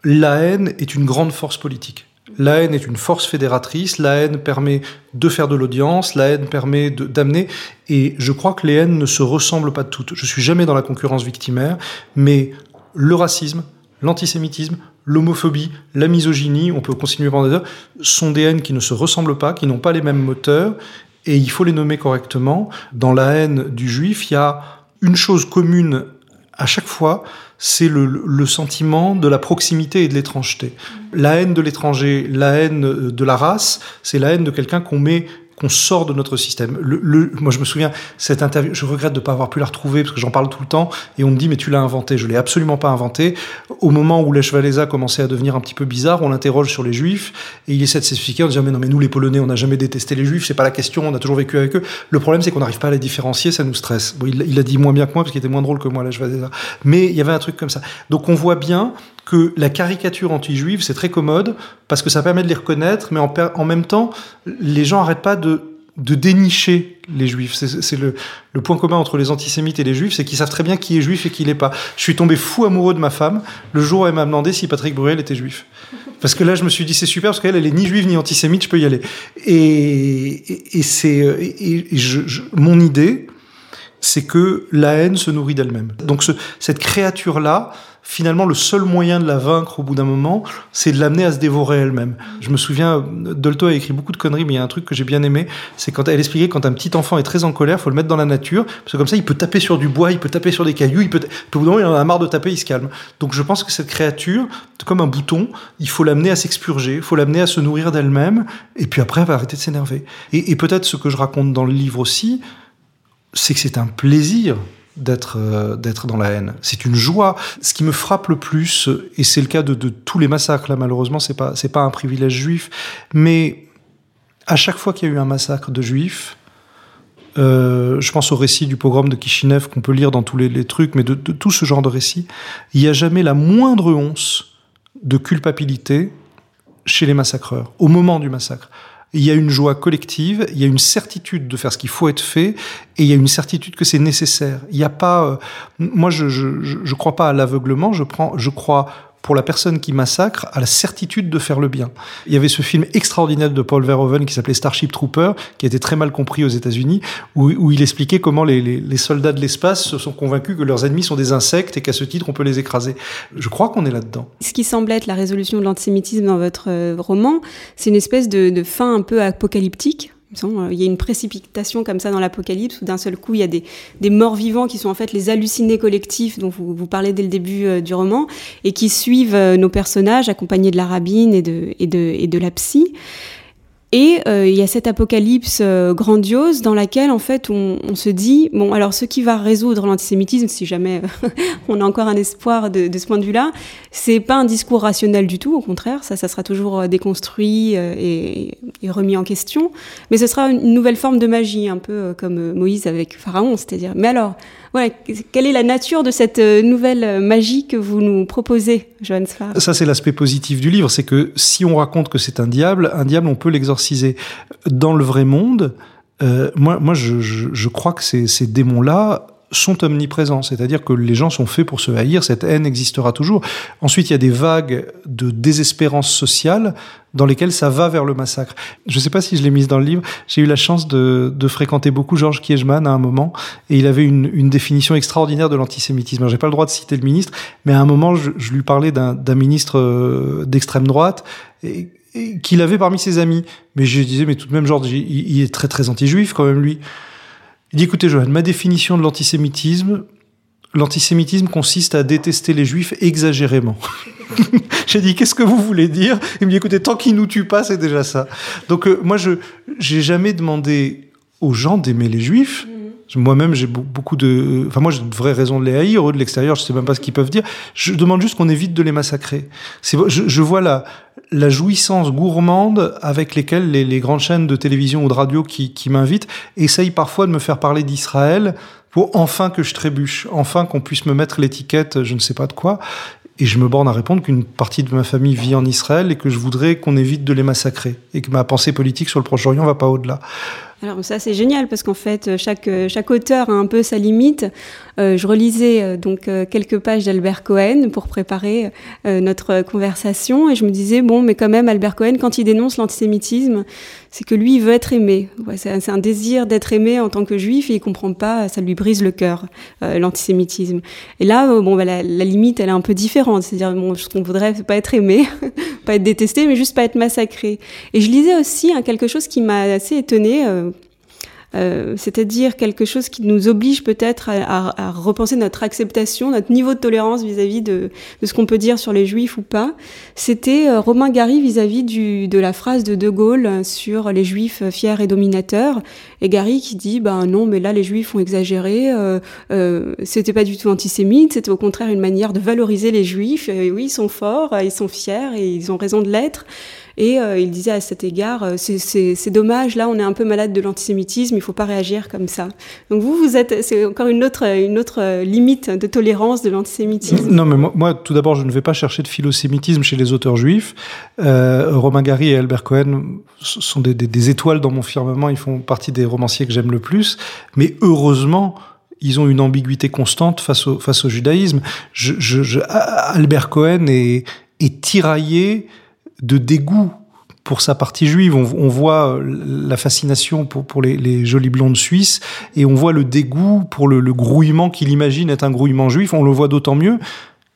la haine est une grande force politique. La haine est une force fédératrice, la haine permet de faire de l'audience, la haine permet d'amener, et je crois que les haines ne se ressemblent pas toutes. Je suis jamais dans la concurrence victimaire, mais le racisme, l'antisémitisme, l'homophobie, la misogynie, on peut continuer pendant des heures, sont des haines qui ne se ressemblent pas, qui n'ont pas les mêmes moteurs, et il faut les nommer correctement. Dans la haine du juif, il y a une chose commune à chaque fois, c'est le, sentiment de la proximité et de l'étrangeté. La haine de l'étranger, la haine de la race, c'est la haine de quelqu'un qu'on met qu'on sort de notre système. Le, moi, je me souviens, cette interview, je regrette de ne pas avoir pu la retrouver parce que j'en parle tout le temps et on me dit, mais tu l'as inventé. Je l'ai absolument pas inventé. Au moment où Lech Walesa commençait à devenir un petit peu bizarre, on l'interroge sur les juifs et il essaie de s'expliquer en disant, mais non, mais nous, les Polonais, on n'a jamais détesté les juifs, c'est pas la question, on a toujours vécu avec eux. Le problème, c'est qu'on n'arrive pas à les différencier, ça nous stresse. Il, il, a dit moins bien que moi parce qu'il était moins drôle que moi, Lech Walesa. Mais il y avait un truc comme ça. Donc on voit bien que la caricature anti-juive, c'est très commode parce que ça permet de les reconnaître, mais en, même temps, les gens n'arrêtent pas de, de dénicher les juifs. C'est le, le, point commun entre les antisémites et les juifs, c'est qu'ils savent très bien qui est juif et qui l'est pas. Je suis tombé fou amoureux de ma femme le jour où elle m'a demandé si Patrick Bruel était juif. Parce que là, je me suis dit, c'est super, parce qu'elle, elle est ni juive ni antisémite, je peux y aller. Et, et, c'est et, mon idée, c'est que la haine se nourrit d'elle-même. Donc ce, cette créature-là, finalement, le seul moyen de la vaincre au bout d'un moment, c'est de l'amener à se dévorer elle-même. Je me souviens, Dolto a écrit beaucoup de conneries, mais il y a un truc que j'ai bien aimé, c'est quand elle expliquait quand un petit enfant est très en colère, faut le mettre dans la nature, parce que comme ça, il peut taper sur du bois, il peut taper sur des cailloux, il peut, au bout d'un moment, il en a marre de taper, il se calme. Donc je pense que cette créature, comme un bouton, il faut l'amener à s'expurger, il faut l'amener à se nourrir d'elle-même, et puis après, elle va arrêter de s'énerver. Et, et peut-être ce que je raconte dans le livre aussi, c'est que c'est un plaisir d'être euh, d'être dans la haine. C'est une joie. Ce qui me frappe le plus, et c'est le cas de, tous les massacres là, malheureusement, c'est pas pas un privilège juif, mais à chaque fois qu'il y a eu un massacre de juifs, euh, je pense au récit du pogrom de Kishinev qu'on peut lire dans tous les, les trucs, mais de, de, tout ce genre de récit, il n'y a jamais la moindre once de culpabilité chez les massacreurs, au moment du massacre. Il y a une joie collective, il y a une certitude de faire ce qu'il faut être fait, et il y a une certitude que c'est nécessaire. Il n'y a pas, euh, moi je, je, je, crois pas à l'aveuglement, je prends, je crois pour la personne qui massacre à la certitude de faire le bien. Il y avait ce film extraordinaire de Paul Verhoeven qui s'appelait Starship Trooper, qui a été très mal compris aux États-Unis, où, il expliquait comment les, soldats de l'espace se sont convaincus que leurs ennemis sont des insectes et qu'à ce titre on peut les écraser. Je crois qu'on est là-dedans. Ce qui semble être la résolution de l'antisémitisme dans votre euh, roman, c'est une espèce de, fin un peu apocalyptique il y a une précipitation comme ça dans l'apocalypse où d'un seul coup il y a des, morts vivants qui sont en fait les hallucinés collectifs dont vous, parlez dès le début euh, du roman et qui suivent euh, nos personnages accompagnés de la rabbine et de, et et de la psy. Et euh, il y a cette apocalypse euh, grandiose dans laquelle en fait on, on, se dit bon alors ce qui va résoudre l'antisémitisme si jamais on a encore un espoir de, de ce point de vue-là, c'est pas un discours rationnel du tout, au contraire ça ça sera toujours euh, déconstruit et, et, remis en question, mais ce sera une nouvelle forme de magie un peu comme Moïse avec Pharaon, c'est-à-dire mais alors quelle est la nature de cette nouvelle magie que vous nous proposez, Johannes Farr? Ça c'est l'aspect positif du livre, c'est que si on raconte que c'est un diable, un diable on peut l'exorciser. Dans le vrai monde, euh, moi, je, crois que ces démons-là sont omniprésents, c'est-à-dire que les gens sont faits pour se haïr, cette haine existera toujours. Ensuite, il y a des vagues de désespérance sociale dans lesquelles ça va vers le massacre. Je ne sais pas si je l'ai mise dans le livre, j'ai eu la chance de, fréquenter beaucoup Georges Kiechman à un moment, et il avait une, définition extraordinaire de l'antisémitisme. J'ai pas le droit de citer le ministre, mais à un moment, je, lui parlais d'un ministre euh, d'extrême droite, et qu'il avait parmi ses amis. Mais je disais, mais tout de même, genre, il, est très très anti-juif quand même, lui. Il dit, écoutez, Johan, ma définition de l'antisémitisme, l'antisémitisme consiste à détester les juifs exagérément. J'ai dit, qu'est-ce que vous voulez dire? Il me dit, écoutez, tant qu'ils nous tuent pas, c'est déjà ça. Donc, euh, moi, je j'ai jamais demandé aux gens d'aimer les juifs. Moi-même, j'ai beaucoup de. Enfin, moi, j'ai de vraies raisons de les haïr. Eux, de l'extérieur, je sais même pas ce qu'ils peuvent dire. Je demande juste qu'on évite de les massacrer. Je, vois la, jouissance gourmande avec lesquelles les, les, grandes chaînes de télévision ou de radio qui, qui m'invitent essayent parfois de me faire parler d'Israël pour enfin que je trébuche, enfin qu'on puisse me mettre l'étiquette, je ne sais pas de quoi. Et je me borne à répondre qu'une partie de ma famille vit en Israël et que je voudrais qu'on évite de les massacrer et que ma pensée politique sur le Proche-Orient va pas au-delà. Alors ça c'est génial parce qu'en fait chaque chaque auteur a un peu sa limite. Euh, je relisais euh, donc euh, quelques pages d'Albert Cohen pour préparer notre conversation et je me disais bon mais quand même Albert Cohen quand il dénonce l'antisémitisme c'est que lui il veut être aimé. C'est un désir d'être aimé en tant que juif et il comprend pas ça lui brise le cœur l'antisémitisme. Et là bon bah, la, limite elle est un peu différente c'est-à-dire bon ce qu'on voudrait c'est pas être aimé pas être détesté mais juste pas être massacré. Et je lisais aussi hein, quelque chose qui m'a assez étonné euh, c'est-à-dire quelque chose qui nous oblige peut-être à, à, à, repenser notre acceptation, notre niveau de tolérance vis-à-vis de, de, ce qu'on peut dire sur les juifs ou pas. C'était euh, Romain Gary vis-à-vis -vis de la phrase de De Gaulle sur les juifs fiers et dominateurs. Et Gary qui dit, ben non, mais là les juifs ont exagéré, euh, euh, c'était pas du tout antisémite, c'était au contraire une manière de valoriser les juifs. Et oui, ils sont forts, ils sont fiers et ils ont raison de l'être. Et euh, il disait à cet égard, euh, c'est dommage, là on est un peu malade de l'antisémitisme, il faut pas réagir comme ça. Donc vous, vous êtes, c'est encore une autre, une autre limite de tolérance de l'antisémitisme. Non, mais moi, tout d'abord, je ne vais pas chercher de philosémitisme chez les auteurs juifs. Euh, Romain Gary et Albert Cohen sont des, étoiles dans mon firmament, ils font partie des romanciers que j'aime le plus. Mais heureusement, ils ont une ambiguïté constante face au, judaïsme. Albert Cohen est tiraillé de dégoût pour sa partie juive. On, on voit euh, la fascination pour, pour les, les, jolies blondes suisses et on voit le dégoût pour le, le grouillement qu'il imagine être un grouillement juif. On le voit d'autant mieux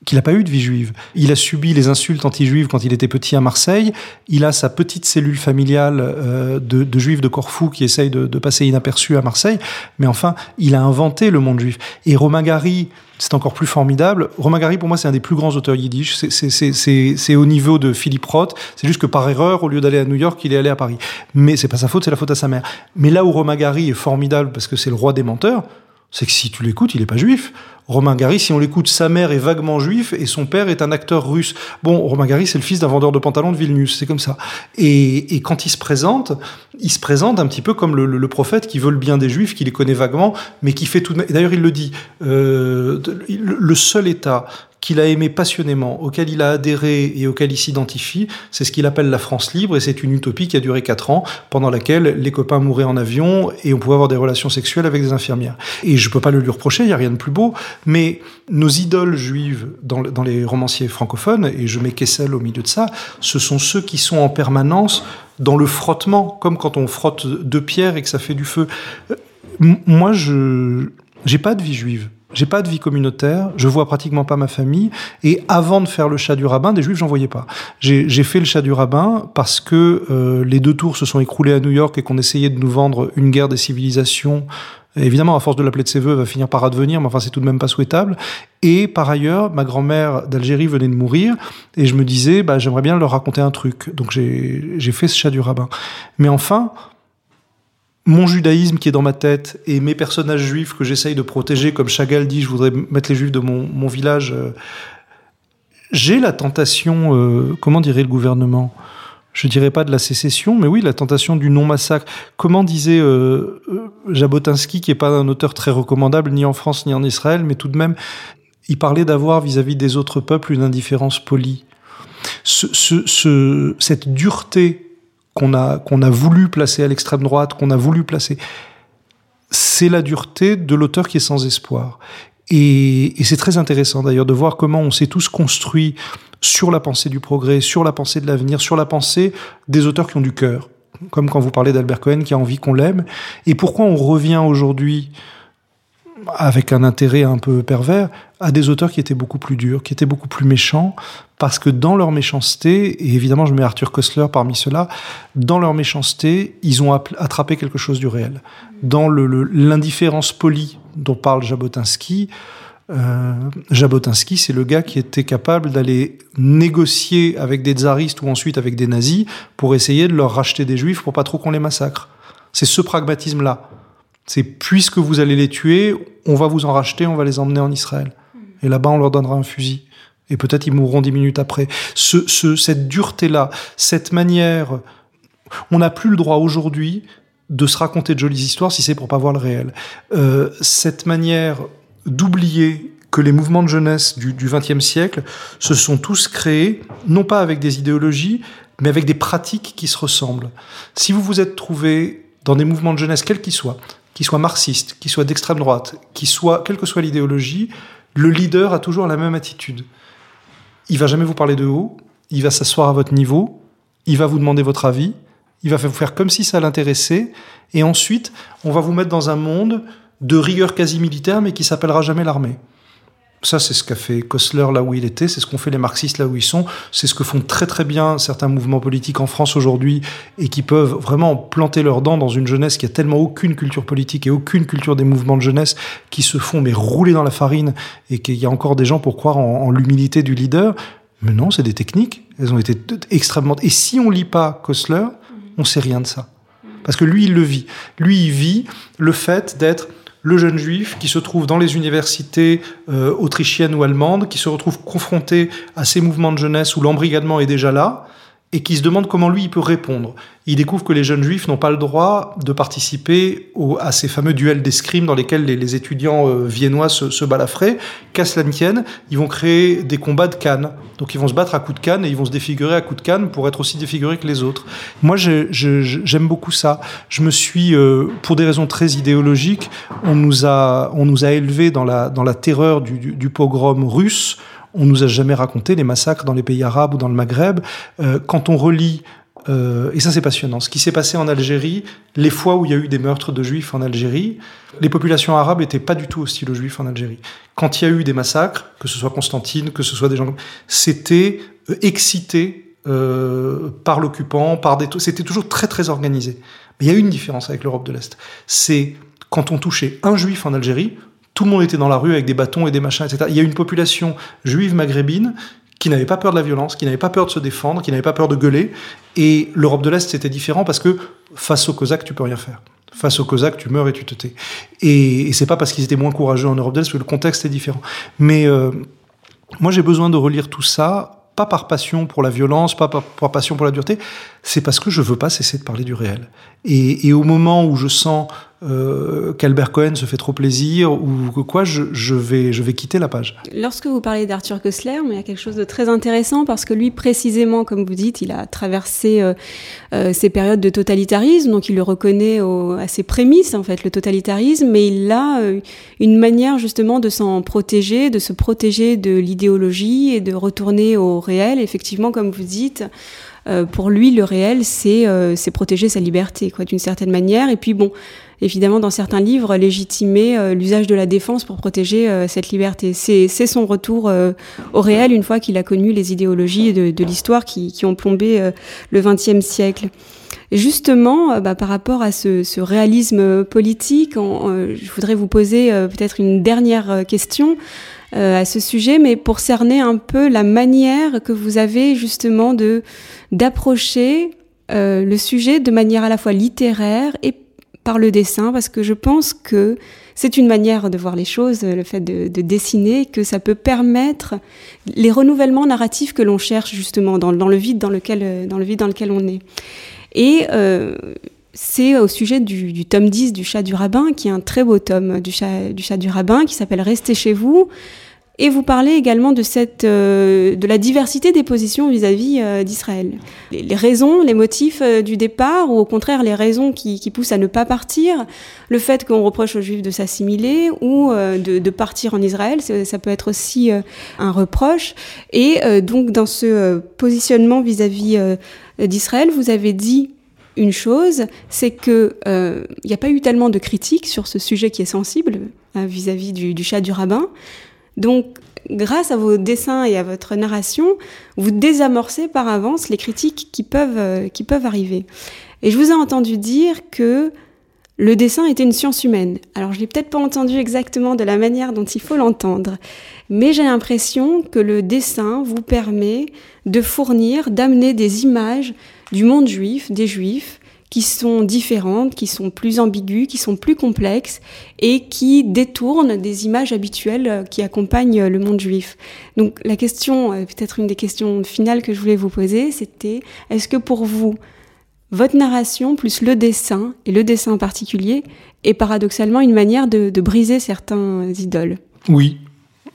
qu'il n'a pas eu de vie juive. Il a subi les insultes anti-juives quand il était petit à Marseille. Il a sa petite cellule familiale euh, de, de, juifs de Corfou qui essaye de, de passer inaperçu à Marseille. Mais enfin, il a inventé le monde juif. Et Romain Gary, c'est encore plus formidable. Romain Gary, pour moi, c'est un des plus grands auteurs yiddish. C'est au niveau de Philippe Roth. C'est juste que par erreur, au lieu d'aller à New York, il est allé à Paris. Mais c'est pas sa faute, c'est la faute à sa mère. Mais là où Romain Gary est formidable parce que c'est le roi des menteurs, c'est que si tu l'écoutes, il est pas juif. Romain Gary, si on l'écoute, sa mère est vaguement juif et son père est un acteur russe. Bon, Romain Gary, c'est le fils d'un vendeur de pantalons de Vilnius, c'est comme ça. Et, quand il se présente, il se présente un petit peu comme le, prophète qui veut le bien des juifs, qui les connaît vaguement, mais qui fait tout de même... D'ailleurs, il le dit, euh, le seul État qu'il a aimé passionnément, auquel il a adhéré et auquel il s'identifie, c'est ce qu'il appelle la France libre, et c'est une utopie qui a duré quatre ans, pendant laquelle les copains mouraient en avion et on pouvait avoir des relations sexuelles avec des infirmières. Et je peux pas le lui reprocher, il y a rien de plus beau, mais nos idoles juives dans, les romanciers francophones, et je mets Kessel au milieu de ça, ce sont ceux qui sont en permanence dans le frottement, comme quand on frotte deux pierres et que ça fait du feu. Euh, moi, je j'ai pas de vie juive. J'ai pas de vie communautaire, je vois pratiquement pas ma famille, et avant de faire le chat du rabbin, des juifs, j'en voyais pas. J'ai fait le chat du rabbin parce que euh, les deux tours se sont écroulés à New York et qu'on essayait de nous vendre une guerre des civilisations. Évidemment, à force de l'appeler de ses voeux, va finir par advenir, mais enfin, c'est tout de même pas souhaitable. Et par ailleurs, ma grand-mère d'Algérie venait de mourir, et je me disais, bah, j'aimerais bien leur raconter un truc. Donc j'ai fait ce chat du rabbin. Mais enfin, mon judaïsme qui est dans ma tête et mes personnages juifs que j'essaye de protéger, comme Chagall dit, je voudrais mettre les juifs de mon, village. Euh, j'ai la tentation, euh, comment dirait le gouvernement? Je dirais pas de la sécession, mais oui, la tentation du non-massacre. Comment disait euh, Jabotinsky, qui est pas un auteur très recommandable ni en France ni en Israël, mais tout de même, il parlait d'avoir vis-à-vis des autres peuples une indifférence polie. cette dureté qu'on a, qu'on a voulu placer à l'extrême droite, qu'on a voulu placer, c'est la dureté de l'auteur qui est sans espoir. Et, c'est très intéressant d'ailleurs de voir comment on s'est tous construits sur la pensée du progrès, sur la pensée de l'avenir, sur la pensée des auteurs qui ont du cœur, comme quand vous parlez d'Albert Cohen qui a envie qu'on l'aime. Et pourquoi on revient aujourd'hui avec un intérêt un peu pervers, à des auteurs qui étaient beaucoup plus durs, qui étaient beaucoup plus méchants, parce que dans leur méchanceté, et évidemment je mets Arthur Koestler parmi ceux-là, dans leur méchanceté, ils ont attrapé quelque chose du réel. Dans l'indifférence polie dont parle Jabotinsky, euh, Jabotinsky, c'est le gars qui était capable d'aller négocier avec des tsaristes ou ensuite avec des nazis pour essayer de leur racheter des juifs pour pas trop qu'on les massacre. C'est ce pragmatisme-là. C'est puisque vous allez les tuer, on va vous en racheter, on va les emmener en Israël. Et là-bas, on leur donnera un fusil. Et peut-être ils mourront dix minutes après. Ce, cette dureté-là, cette manière, on n'a plus le droit aujourd'hui de se raconter de jolies histoires si c'est pour pas voir le réel. Euh, cette manière d'oublier que les mouvements de jeunesse du XXe siècle se sont tous créés, non pas avec des idéologies, mais avec des pratiques qui se ressemblent. Si vous vous êtes trouvé dans des mouvements de jeunesse, quels qu'ils soient, qu'il soit marxiste, qu'il soit d'extrême droite, qu'il soit, quelle que soit l'idéologie, le leader a toujours la même attitude. Il va jamais vous parler de haut, il va s'asseoir à votre niveau, il va vous demander votre avis, il va vous faire comme si ça l'intéressait, et ensuite, on va vous mettre dans un monde de rigueur quasi militaire, mais qui s'appellera jamais l'armée. Ça, c'est ce qu'a fait Kostler là où il était, c'est ce qu'ont fait les marxistes là où ils sont, c'est ce que font très très bien certains mouvements politiques en France aujourd'hui et qui peuvent vraiment planter leurs dents dans une jeunesse qui a tellement aucune culture politique et aucune culture des mouvements de jeunesse qui se font mais rouler dans la farine et qu'il y a encore des gens pour croire en, l'humilité du leader. Mais non, c'est des techniques. Elles ont été extrêmement. Et si on lit pas Kostler, on sait rien de ça. Parce que lui, il le vit. Lui, il vit le fait d'être le jeune juif qui se trouve dans les universités euh, autrichiennes ou allemandes, qui se retrouve confronté à ces mouvements de jeunesse où l'embrigadement est déjà là, et qui se demande comment lui il peut répondre. Il découvre que les jeunes juifs n'ont pas le droit de participer à ces fameux duels d'escrime dans lesquels les, étudiants euh, viennois se, se balafraient. Qu'à cela ne tienne, ils vont créer des combats de cannes. Donc ils vont se battre à coups de canne et ils vont se défigurer à coups de canne pour être aussi défigurés que les autres. Moi, j'aime beaucoup ça. Je me suis, euh, pour des raisons très idéologiques, on nous a, on nous a élevés dans la, dans la terreur du, du pogrom russe on nous a jamais raconté les massacres dans les pays arabes ou dans le Maghreb. Euh, quand on relit euh, et ça c'est passionnant. Ce qui s'est passé en Algérie, les fois où il y a eu des meurtres de juifs en Algérie, les populations arabes étaient pas du tout hostiles aux juifs en Algérie. Quand il y a eu des massacres, que ce soit Constantine, que ce soit des gens, c'était euh, excité par l'occupant, par des, c'était toujours très très organisé. Mais il y a une différence avec l'Europe de l'Est. C'est quand on touchait un juif en Algérie, tout le monde était dans la rue avec des bâtons et des machins, etc. Il y a une population juive maghrébine qui n'avait pas peur de la violence, qui n'avait pas peur de se défendre, qui n'avait pas peur de gueuler. Et l'Europe de l'Est, c'était différent parce que face aux Cosaques, tu peux rien faire. Face aux Cosaques, tu meurs et tu te tais. Et, c'est pas parce qu'ils étaient moins courageux en Europe de l'Est que le contexte est différent. Mais euh, moi, j'ai besoin de relire tout ça pas par passion pour la violence, pas par, passion pour la dureté, c'est parce que je veux pas cesser de parler du réel. Et, et au moment où je sens euh, qu'Albert Cohen se fait trop plaisir ou que quoi, je, je, vais, je vais quitter la page. Lorsque vous parlez d'Arthur Koestler, il y a quelque chose de très intéressant parce que lui, précisément, comme vous dites, il a traversé euh, euh, ces périodes de totalitarisme, donc il le reconnaît au, à ses prémices, en fait, le totalitarisme, mais il a euh, une manière justement de s'en protéger, de se protéger de l'idéologie et de retourner au réel. Effectivement, comme vous dites, euh, pour lui, le réel, c'est euh, protéger sa liberté, quoi, d'une certaine manière. Et puis bon, évidemment, dans certains livres, légitimer euh, l'usage de la défense pour protéger euh, cette liberté. C'est son retour au réel une fois qu'il a connu les idéologies de, de l'histoire qui, qui, ont plombé le XXe siècle. justement, bah, par rapport à ce, ce réalisme politique, je voudrais vous poser peut-être une dernière question. Euh, à ce sujet, mais pour cerner un peu la manière que vous avez justement de d'approcher euh, le sujet de manière à la fois littéraire et par le dessin, parce que je pense que c'est une manière de voir les choses, le fait de, de dessiner, que ça peut permettre les renouvellements narratifs que l'on cherche justement dans, dans, le vide dans lequel, dans le vide dans lequel on est. Et euh, c'est au sujet du, du, tome 10 du chat du rabbin, qui est un très beau tome du chat du, chat du rabbin, qui s'appelle Restez chez vous, et vous parlez également de, cette, euh, de la diversité des positions vis-à-vis euh, d'Israël. Les, raisons, les motifs euh, du départ, ou au contraire les raisons qui, qui, poussent à ne pas partir, le fait qu'on reproche aux Juifs de s'assimiler ou de, de, partir en Israël, ça peut être aussi un reproche. Et donc dans ce positionnement vis-à-vis d'Israël, vous avez dit une chose, c'est que il n'y a pas eu tellement de critiques sur ce sujet qui est sensible vis-à-vis -vis du, du chat du rabbin. Donc, grâce à vos dessins et à votre narration, vous désamorcez par avance les critiques qui peuvent, euh, qui peuvent arriver. Et je vous ai entendu dire que le dessin était une science humaine. Alors, je l'ai peut-être pas entendu exactement de la manière dont il faut l'entendre, mais j'ai l'impression que le dessin vous permet de fournir, d'amener des images du monde juif, des juifs, qui sont différentes, qui sont plus ambiguës, qui sont plus complexes et qui détournent des images habituelles euh, qui accompagnent euh, le monde juif. Donc la question, euh, peut-être une des questions finales que je voulais vous poser, c'était est-ce que pour vous, votre narration plus le dessin, et le dessin en particulier, est paradoxalement une manière de, briser certains idoles? Oui,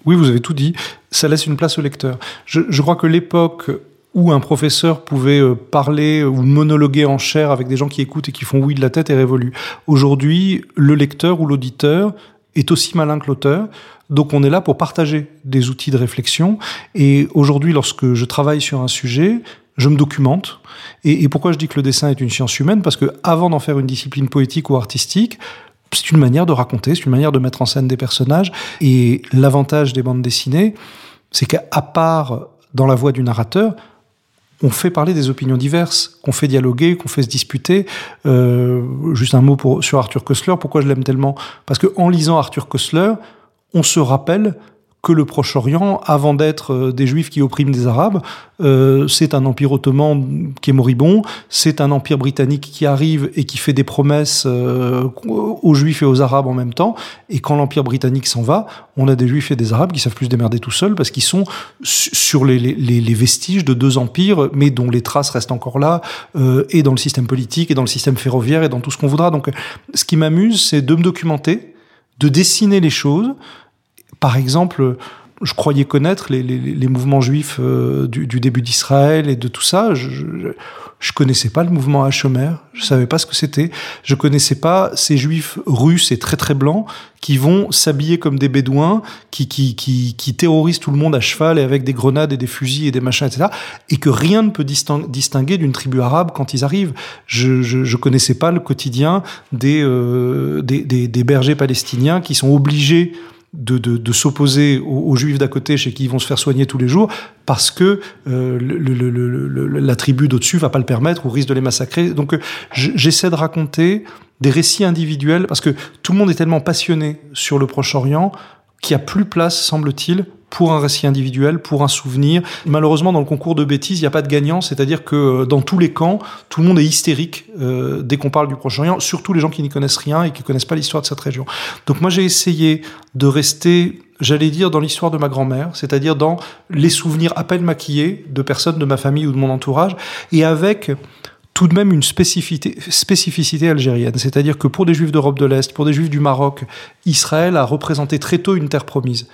oui, vous avez tout dit. Ça laisse une place au lecteur. Je crois que l'époque où un professeur pouvait euh, parler ou monologuer en chair avec des gens qui écoutent et qui font oui de la tête est révolu. Aujourd'hui, le lecteur ou l'auditeur est aussi malin que l'auteur. Donc on est là pour partager des outils de réflexion. Et aujourd'hui, lorsque je travaille sur un sujet, je me documente. Et, et, pourquoi je dis que le dessin est une science humaine? Parce que avant d'en faire une discipline poétique ou artistique, c'est une manière de raconter, c'est une manière de mettre en scène des personnages. Et l'avantage des bandes dessinées, c'est qu'à part dans la voix du narrateur, on fait parler des opinions diverses, qu'on fait dialoguer, qu'on fait se disputer. Euh, juste un mot pour, sur Arthur Koestler. Pourquoi je l'aime tellement? Parce que en lisant Arthur Koestler, on se rappelle que le Proche-Orient, avant d'être euh, des Juifs qui oppriment des Arabes, euh, c'est un empire ottoman qui est moribond, c'est un empire britannique qui arrive et qui fait des promesses euh, aux Juifs et aux Arabes en même temps. Et quand l'empire britannique s'en va, on a des Juifs et des Arabes qui savent plus démerder tout seuls parce qu'ils sont sur les, les, les, vestiges de deux empires, mais dont les traces restent encore là, euh, et dans le système politique, et dans le système ferroviaire, et dans tout ce qu'on voudra. Donc, ce qui m'amuse, c'est de me documenter, de dessiner les choses, par exemple, je croyais connaître les, mouvements juifs euh, du, début d'Israël et de tout ça. Je, je, connaissais pas le mouvement Hachomer. Je savais pas ce que c'était. Je connaissais pas ces juifs russes et très très blancs qui vont s'habiller comme des bédouins, qui, terrorisent tout le monde à cheval et avec des grenades et des fusils et des machins, etc. Et que rien ne peut distinguer d'une tribu arabe quand ils arrivent. Je, connaissais pas le quotidien euh, des bergers palestiniens qui sont obligés de, de, de s'opposer aux, aux, juifs d'à côté chez qui ils vont se faire soigner tous les jours parce que euh, le, le, le, la tribu d'au-dessus va pas le permettre ou risque de les massacrer. Donc euh, j'essaie de raconter des récits individuels parce que tout le monde est tellement passionné sur le Proche-Orient qu'il n'y a plus place, semble-t-il, pour un récit individuel, pour un souvenir. Malheureusement, dans le concours de bêtises, il n'y a pas de gagnant, c'est-à-dire que euh, dans tous les camps, tout le monde est hystérique euh, dès qu'on parle du Proche-Orient, surtout les gens qui n'y connaissent rien et qui connaissent pas l'histoire de cette région. Donc moi, j'ai essayé de rester j'allais dire dans l'histoire de ma grand-mère, c'est-à-dire dans les souvenirs à peine maquillés de personnes de ma famille ou de mon entourage, et avec tout de même une spécificité, spécificité algérienne. C'est-à-dire que pour des juifs d'Europe de l'Est, pour des juifs du Maroc, Israël a représenté très tôt une terre promise.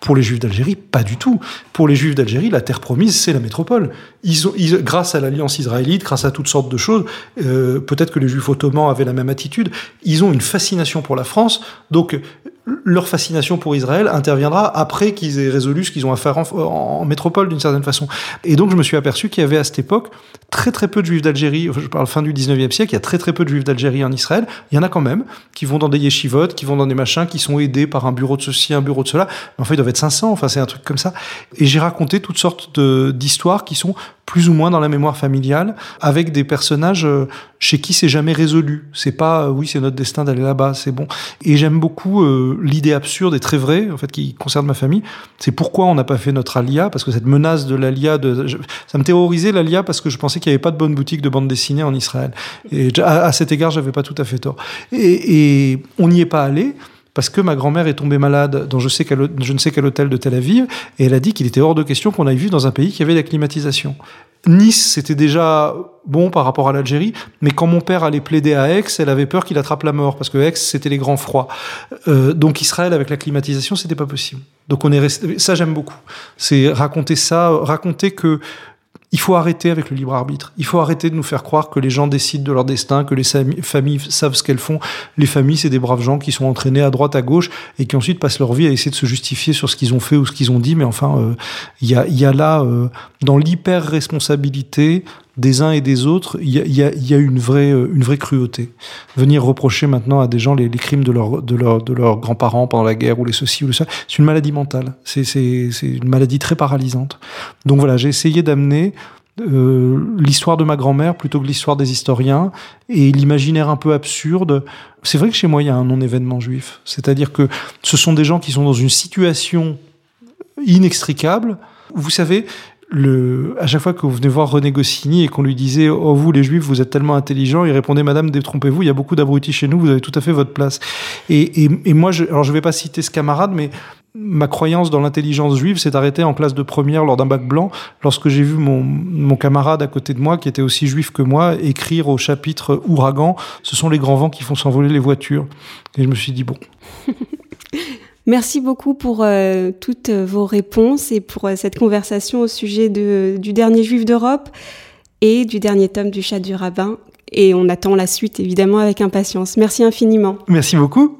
Pour les Juifs d'Algérie, pas du tout. Pour les Juifs d'Algérie, la terre promise, c'est la métropole. Ils ont, grâce à l'alliance israélite, grâce à toutes sortes de choses, euh, peut-être que les Juifs ottomans avaient la même attitude. Ils ont une fascination pour la France. Donc, leur fascination pour Israël interviendra après qu'ils aient résolu ce qu'ils ont à faire en, métropole d'une certaine façon. Et donc je me suis aperçu qu'il y avait à cette époque très très peu de juifs d'Algérie, je parle fin du 19e siècle, il y a très très peu de juifs d'Algérie en Israël, il y en a quand même, qui vont dans des yeshivotes, qui vont dans des machins, qui sont aidés par un bureau de ceci, un bureau de cela, en fait ils doivent être 500, enfin c'est un truc comme ça. Et j'ai raconté toutes sortes d'histoires qui sont plus ou moins dans la mémoire familiale, avec des personnages euh, chez qui c'est jamais résolu. C'est pas euh, oui c'est notre destin d'aller là-bas, c'est bon. Et j'aime beaucoup euh, l'idée absurde et très vraie en fait qui concerne ma famille. C'est pourquoi on n'a pas fait notre alia parce que cette menace de l'alia, de, ça me terrorisait l'alia parce que je pensais qu'il n'y avait pas de bonne boutique de bande dessinée en Israël. Et à, cet égard j'avais pas tout à fait tort. Et, on n'y est pas allé parce que ma grand-mère est tombée malade dans je, sais je ne sais quel hôtel de Tel Aviv, et elle a dit qu'il était hors de question qu'on aille vivre dans un pays qui avait la climatisation. Nice, c'était déjà bon par rapport à l'Algérie, mais quand mon père allait plaider à Aix, elle avait peur qu'il attrape la mort, parce que Aix, c'était les grands froids. Euh, donc Israël, avec la climatisation, c'était pas possible. Donc on est resté, ça j'aime beaucoup. C'est raconter ça, raconter que il faut arrêter avec le libre arbitre. Il faut arrêter de nous faire croire que les gens décident de leur destin, que les familles savent ce qu'elles font. Les familles, c'est des braves gens qui sont entraînés à droite, à gauche, et qui ensuite passent leur vie à essayer de se justifier sur ce qu'ils ont fait ou ce qu'ils ont dit. Mais enfin, euh, il y, a, y, a, là, euh, dans l'hyper-responsabilité, des uns et des autres, il y a, une, vraie, euh, une vraie cruauté. Venir reprocher maintenant à des gens les, crimes de, leur, de, leur, de leurs grands-parents pendant la guerre ou les ceci ou le ça, c'est une maladie mentale. C'est une maladie très paralysante. Donc voilà, j'ai essayé d'amener euh, l'histoire de ma grand-mère plutôt que l'histoire des historiens et l'imaginaire un peu absurde. C'est vrai que chez moi, il y a un non-événement juif. C'est-à-dire que ce sont des gens qui sont dans une situation inextricable. Vous savez, le, à chaque fois que vous venez voir René Goscinny et qu'on lui disait Oh, vous, les juifs, vous êtes tellement intelligents, il répondait Madame, détrompez-vous, il y a beaucoup d'abrutis chez nous, vous avez tout à fait votre place. Et, et, et moi, je, alors je vais pas citer ce camarade, mais ma croyance dans l'intelligence juive s'est arrêtée en classe de première lors d'un bac blanc, lorsque j'ai vu mon, mon camarade à côté de moi, qui était aussi juif que moi, écrire au chapitre Ouragan Ce sont les grands vents qui font s'envoler les voitures. Et je me suis dit Bon. Merci beaucoup pour euh, toutes vos réponses et pour euh, cette conversation au sujet de, du dernier juif d'Europe et du dernier tome du chat du rabbin. Et on attend la suite évidemment avec impatience. Merci infiniment. Merci beaucoup.